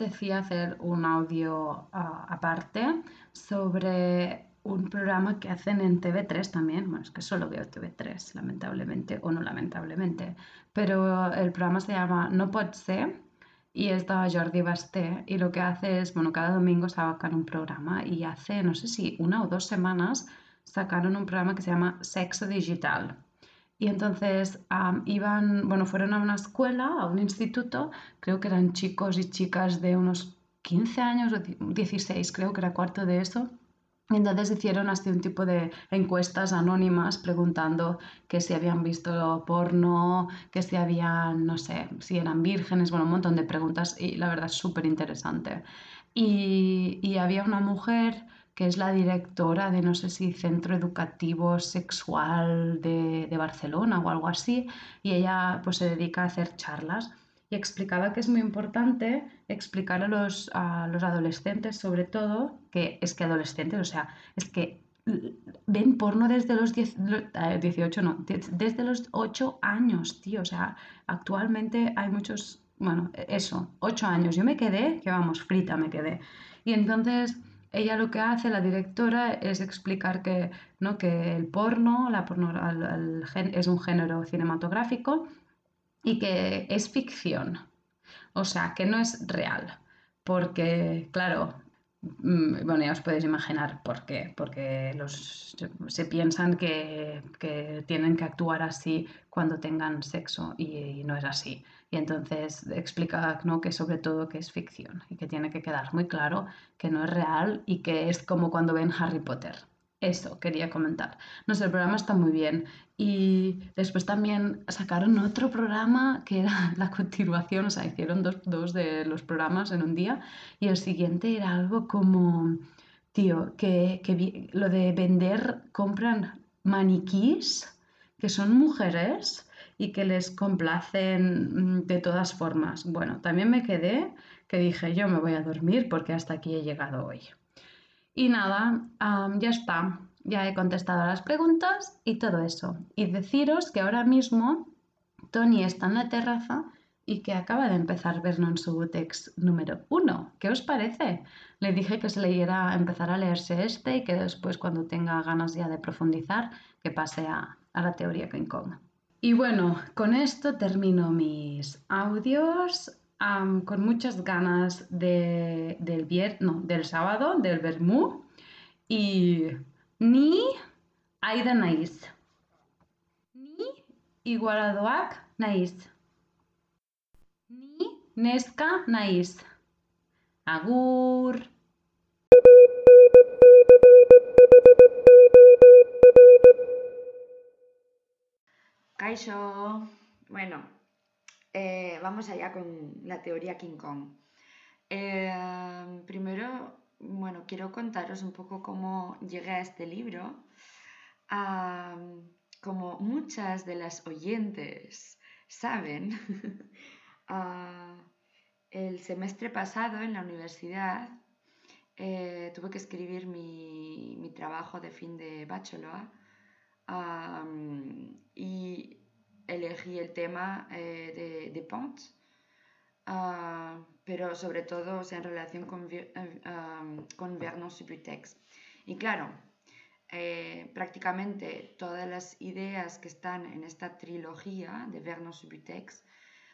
Apetecía hacer un audio ah, aparte sobre un programa que hacen en TV3 también. Bueno, es que solo veo TV3, lamentablemente, o no lamentablemente. Pero el programa se llama No Pot Ser y es de Jordi Basté. Y lo que hace es, bueno, cada domingo sacan un programa y hace, no sé si una o dos semanas, sacaron un programa que se llama Sexo Digital. Y entonces am, iban, bueno, fueron a una escuela, a un instituto, creo que eran chicos y chicas de unos 15 años o di- 16, creo que era cuarto de eso. Entonces hicieron así un tipo de encuestas anónimas preguntando que si habían visto porno, que si habían, no sé, si eran vírgenes, bueno, un montón de preguntas y la verdad es súper interesante. Y, y había una mujer que es la directora de no sé si Centro Educativo Sexual de, de Barcelona o algo así, y ella pues se dedica a hacer charlas. Y explicaba que es muy importante explicar a los, a los adolescentes, sobre todo, que es que adolescentes, o sea, es que ven porno desde los 10, lo- eh, 18, no, de- desde los 8 años, tío, o sea, actualmente hay muchos, bueno, eso, 8 años, yo me quedé, que vamos, frita me quedé. Y entonces ella lo que hace, la directora, es explicar que, ¿no? que el porno, la porno es un género cinematográfico y que es ficción, o sea, que no es real, porque, claro, mm, bueno, ya os podéis imaginar por qué, porque los, se piensan que, que tienen que actuar así cuando tengan sexo y, no es así. Y entonces explica, ¿no? que sobre todo que es ficción y que tiene que quedar muy claro que no es real y que es como cuando ven Harry Potter. Eso quería comentar. No sé, el programa está muy bien. Y después también sacaron otro programa que era la continuación, o sea, hicieron dos, dos de los programas en un día y el siguiente era algo como, tío, que, que lo de vender, compran maniquís que son mujeres y que les complacen mm, de todas formas. Bueno, también me quedé que dije, yo me voy a dormir porque hasta aquí he llegado hoy. Y nada, ya está. Ya he contestado a las preguntas y todo eso. Y deciros que ahora mismo Tony está en la terraza y que acaba de empezar Vernon Subutex número uno. ¿Qué os parece? Le dije que se leyera, empezar a leerse este y que después cuando tenga ganas ya de profundizar, que pase a, a la teoría King Kong. Y bueno, con esto termino mis audios con muchas ganas de, del, vier- no, del sábado, del vermú. Y ni aida naiz. Ni igualadoak naiz. Ni neska naiz. Agur. Kaisho. Bueno, eh, vamos allá con la teoría King Kong. Eh, primero, bueno, quiero contaros un poco cómo llegué a este libro. Como muchas de las oyentes saben, ah, el semestre pasado en la universidad eh, tuve que escribir mi, mi trabajo de fin de bachelor Am, y elegí el tema eh, de, de Pont, ah, pero sobre todo o sea, en relación con, am, con Vernon Subutex. Y claro, eh, prácticamente todas las ideas que están en esta trilogía de Vernon Subutex,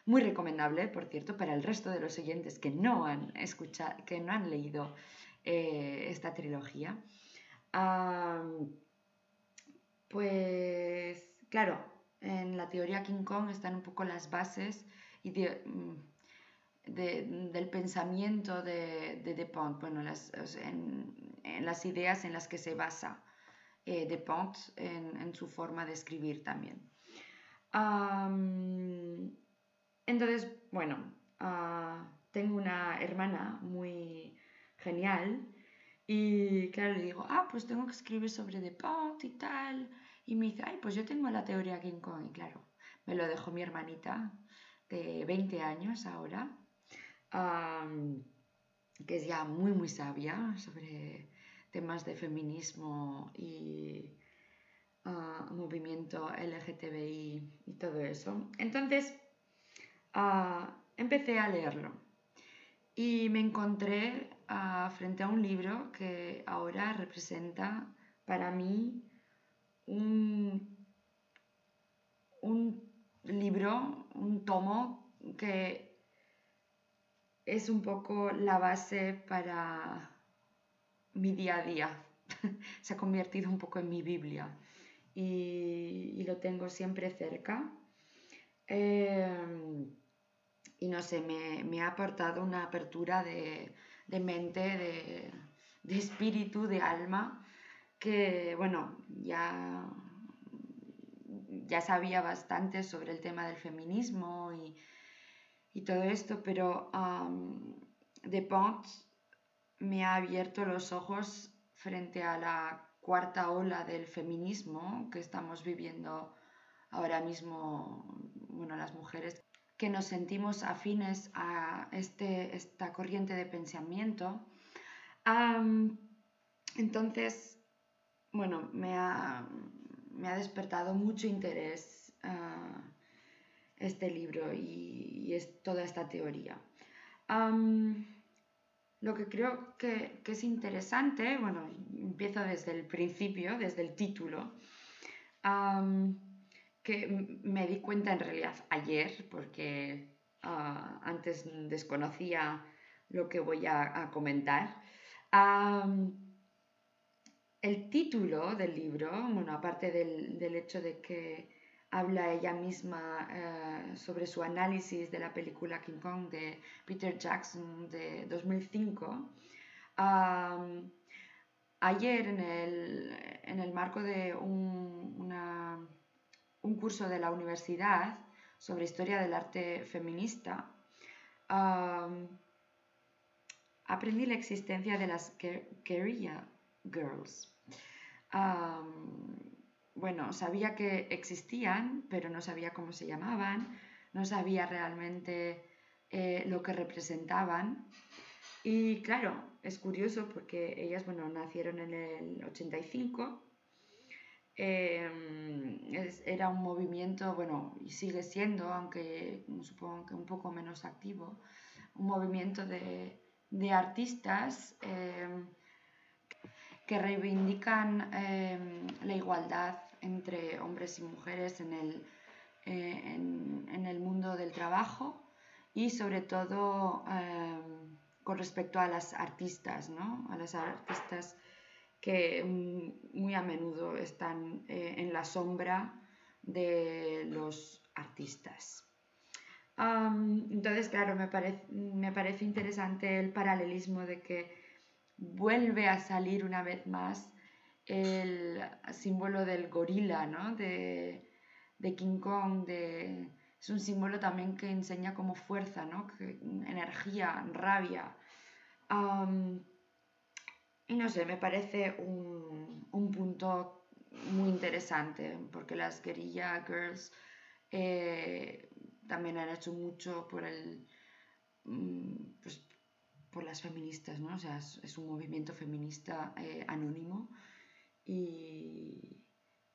muy recomendable, por cierto, para el resto de los oyentes que no han escuchado, que no han leído eh, esta trilogía. Pues claro, en la teoría King Kong están un poco las bases y de, mm, de- del pensamiento de, de Depont, bueno, en, en las ideas en las que se basa eh, Depont en, su forma de escribir también. Am, entonces, bueno, ah, tengo una hermana muy genial y claro, le digo, ah, pues tengo que escribir sobre Depont y tal. Y me dice, ay, pues yo tengo la teoría King Kong. Y claro, me lo dejó mi hermanita de 20 años ahora, que es ya muy, muy sabia sobre temas de feminismo y ah, movimiento LGTBI y todo eso. Entonces, ah, empecé a leerlo y me encontré ah, frente a un libro que ahora representa para mí un, un libro, un tomo que es un poco la base para mi día a día. Se ha convertido un poco en mi Biblia y, lo tengo siempre cerca. Eh, y no sé, me, me ha aportado una apertura de, de mente, de, de espíritu, de alma, que, bueno, ya, ya sabía bastante sobre el tema del feminismo y, y todo esto, pero um, De Pont me ha abierto los ojos frente a la cuarta ola del feminismo que estamos viviendo ahora mismo, bueno, las mujeres que nos sentimos afines a este, esta corriente de pensamiento. Am, entonces, bueno, me ha, me ha despertado mucho interés ah, este libro y, es toda esta teoría. Lo que creo que, que es interesante, bueno, empiezo desde el principio, desde el título, que me di cuenta en realidad ayer, porque ah, antes desconocía lo que voy a, comentar. El título del libro, bueno, aparte del, del hecho de que habla ella misma eh, sobre su análisis de la película King Kong de Peter Jackson de 2005, am, ayer en el, en el marco de un, un curso de la universidad sobre historia del arte feminista, aprendí la existencia de las guer- guerrilla girls. Bueno, sabía que existían, pero no sabía cómo se llamaban, no sabía realmente eh, lo que representaban. Y claro, es curioso porque ellas, bueno, nacieron en el 85. eh, es- era un movimiento, bueno, y sigue siendo, aunque supongo que un poco menos activo, un movimiento de, de artistas eh, que reivindican eh, la igualdad entre hombres y mujeres en el, eh, en, el mundo del trabajo y sobre todo eh, con respecto a las artistas, ¿no? A las artistas que mm, muy a menudo están eh, en la sombra de los artistas. Entonces, claro, me me parece interesante el paralelismo de que vuelve a salir una vez más el símbolo del gorila, ¿no? De, de King Kong, de, es un símbolo también que enseña como fuerza, ¿no? Energía, rabia. Y no sé, me parece un, un punto muy interesante, porque las guerrilla girls eh, también han hecho mucho por el, mm, pues, por las feministas, ¿no? O sea, es, es un movimiento feminista eh, anónimo y,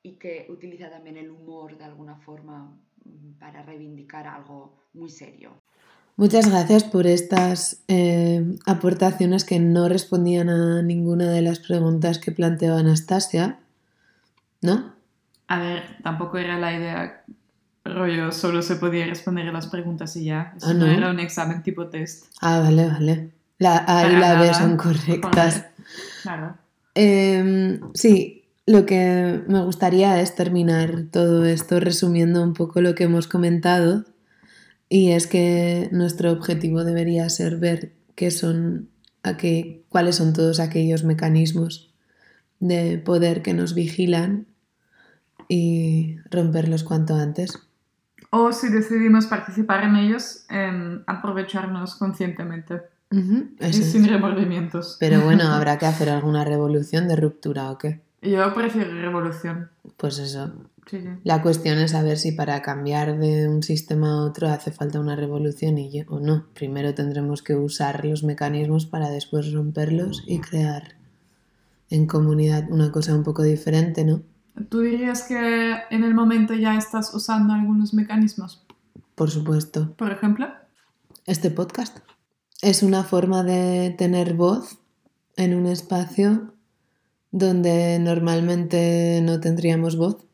y que utiliza también el humor de alguna forma mm, para reivindicar algo muy serio. Muchas gracias por estas eh, aportaciones que no respondían a ninguna de las preguntas que planteó Anastasia, ¿no? A ver, tampoco era la idea, rollo, solo se podía responder a las preguntas y ya. Eso Ah, no ¿no? era un examen tipo test. Ah, vale, vale. La A y la B nada. son correctas. Claro. Em, sí, lo que me gustaría es terminar todo esto resumiendo un poco lo que hemos comentado y es que nuestro objetivo debería ser ver qué son, a qué- cuáles son todos aquellos mecanismos de poder que nos vigilan y romperlos cuanto antes. O si decidimos participar en ellos, em, aprovecharnos conscientemente Ujú, y eso es. sin remordimientos. Pero bueno, habrá que hacer alguna revolución de ruptura o qué. Yo prefiero revolución. Pues eso, Sí, sí. La cuestión es saber si para cambiar de un sistema a otro hace falta una revolución y yo- o no. Primero tendremos que usar los mecanismos para después romperlos y crear en comunidad una cosa un poco diferente, ¿no? ¿Tú dirías que en el momento ya estás usando algunos mecanismos? Por supuesto. Por ejemplo, Este podcast es una forma de tener voz en un espacio donde normalmente no tendríamos voz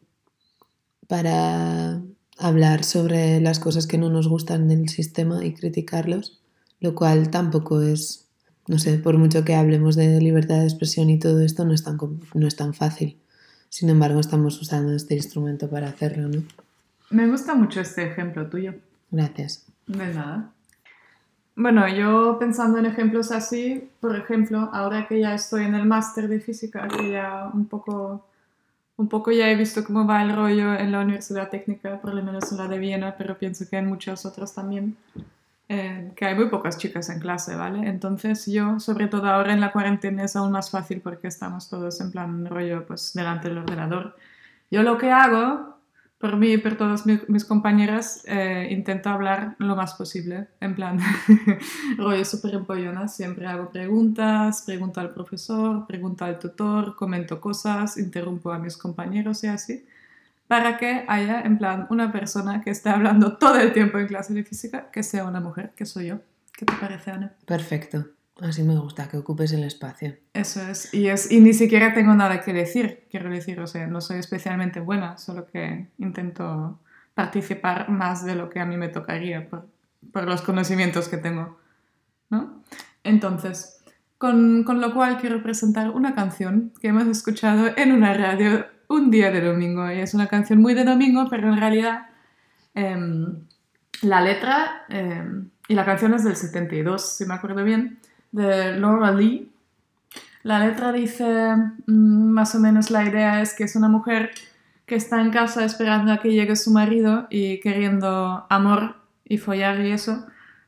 para hablar sobre las cosas que no nos gustan del sistema y criticarlos, lo cual tampoco es, no sé, por mucho que hablemos de libertad de expresión y todo esto, no es tan, no es tan fácil. Sin embargo, estamos usando este instrumento para hacerlo, ¿no? me gusta mucho este ejemplo tuyo. Gracias. De nada. Bueno, yo pensando en ejemplos así, por ejemplo, ahora que ya estoy en el máster de física, que ya un poco, un poco ya he visto cómo va el rollo en la Universidad Técnica, por lo menos en la de Viena, pero pienso que en muchos otros también, eh, que hay muy pocas chicas en clase, ¿vale? Entonces yo, sobre todo ahora en la cuarentena, es aún más fácil porque estamos todos en plan rollo, pues, delante del ordenador. Yo lo que hago, por mí y por todas mi- mis compañeras, eh, intento hablar lo más posible, en plan, rollo súper empollona, siempre hago preguntas, pregunto al profesor, pregunto al tutor, comento cosas, interrumpo a mis compañeros y así, para que haya, en plan, una persona que esté hablando todo el tiempo en clase de física, que sea una mujer, que soy yo. ¿Qué te parece, Ana? Perfecto. Así me gusta, que ocupes el espacio. Eso es. Y, es. y ni siquiera tengo nada que decir, quiero decir, o sea, no soy especialmente buena, solo que intento participar más de lo que a mí me tocaría por, por los conocimientos que tengo, ¿no? Entonces, con, con lo cual quiero presentar una canción que hemos escuchado en una radio un día de domingo, y es una canción muy de domingo, pero en realidad em, la letra em, y la canción es del 72, si me acuerdo bien, de Laura Lee. La letra dice, mm, más o menos la idea es que es una mujer que está en casa esperando a que llegue su marido y queriendo amor y follar y eso,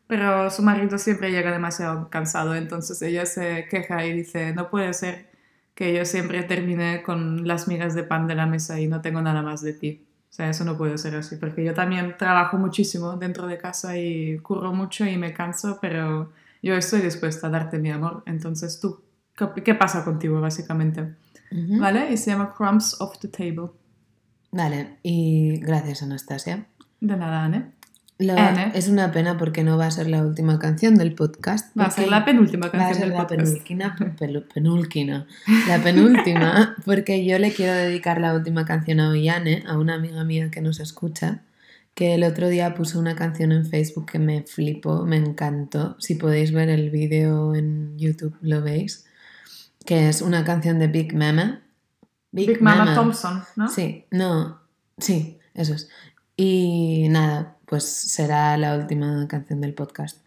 pero su marido siempre llega demasiado cansado, entonces ella se queja y dice, no puede ser que yo siempre termine con las migas de pan de la mesa y no tengo nada más de ti. O sea, eso no puede ser así, porque yo también trabajo muchísimo dentro de casa y curro mucho y me canso, pero yo estoy dispuesta a darte mi amor. Entonces, tú, ¿qué, qué pasa contigo, básicamente? ¿Vale? Y se llama Crumbs off the Table. Vale, y gracias Anastasia. De nada, Anne. Lo- Anne. es una pena porque no va a ser la última canción del podcast. Va a ser la penúltima va a canción ser del la podcast. penúltima, pelu- penúltima, la penúltima, porque yo le quiero dedicar la última canción a Ollane, a una amiga mía que nos escucha, que el otro día puso una canción en Facebook que me flipó, me encantó. Si podéis ver el vídeo en YouTube lo veis, que es una canción de Big Mama. Big Mama Thompson, ¿no? Sí, no, sí, eso es. Y nada, pues será la última canción del podcast.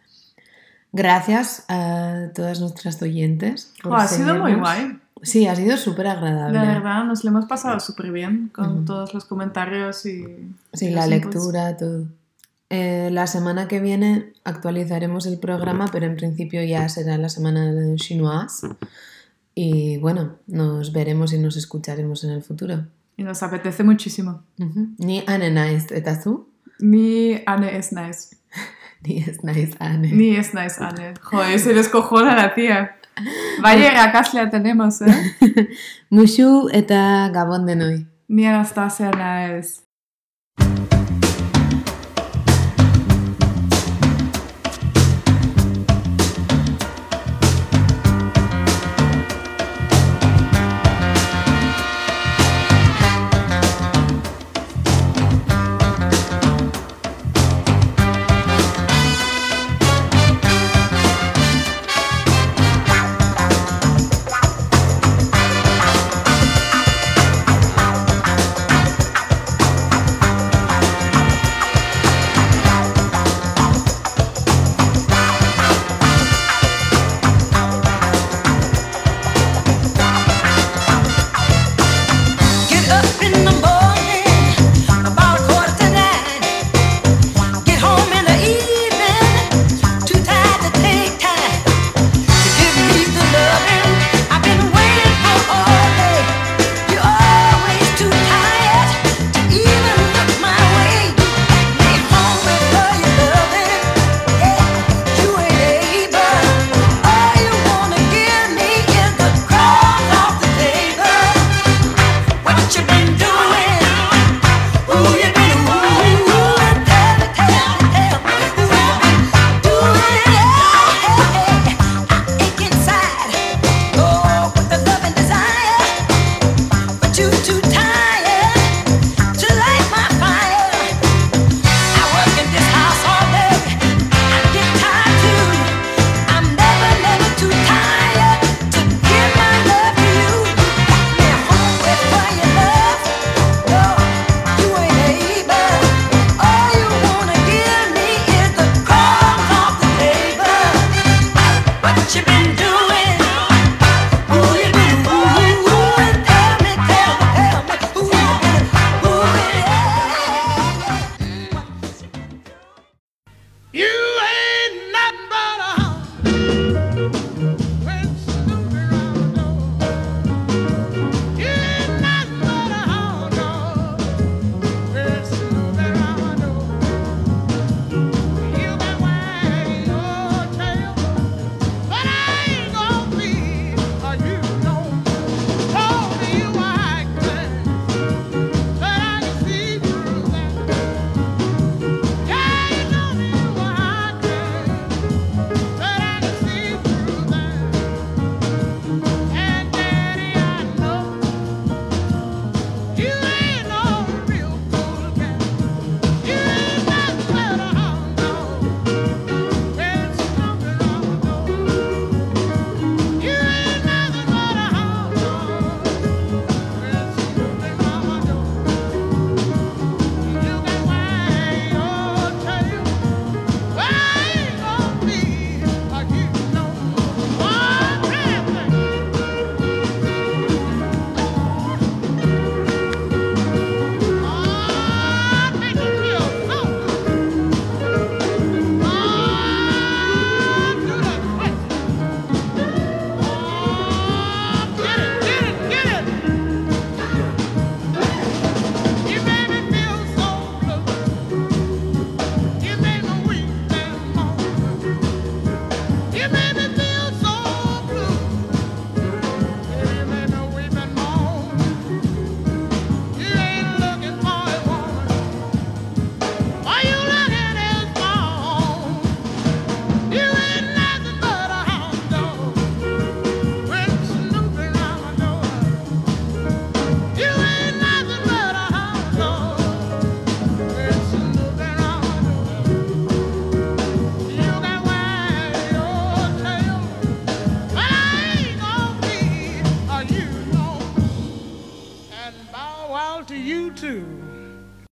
Gracias a todas nuestras oyentes. Jo, ha sido muy guay. Sí, ha sido súper agradable. De verdad, nos lo hemos pasado súper bien con Ujú. todos los comentarios y... Sí, y la lectura, todo. Eh, la semana que viene actualizaremos el programa, pero en principio ya será la semana de chinois. Y bueno, nos veremos y nos escucharemos en el futuro. Y nos apetece muchísimo. Ni Anne nice, ¿eta tú? Ni Anne es nice. Ni es nice Anne. Ni es nice Anne. Joder, se descojona la tía. Bai, errakaslea tenemos, eh? Muxu eta gabon denoi. Mian hasta zera ez.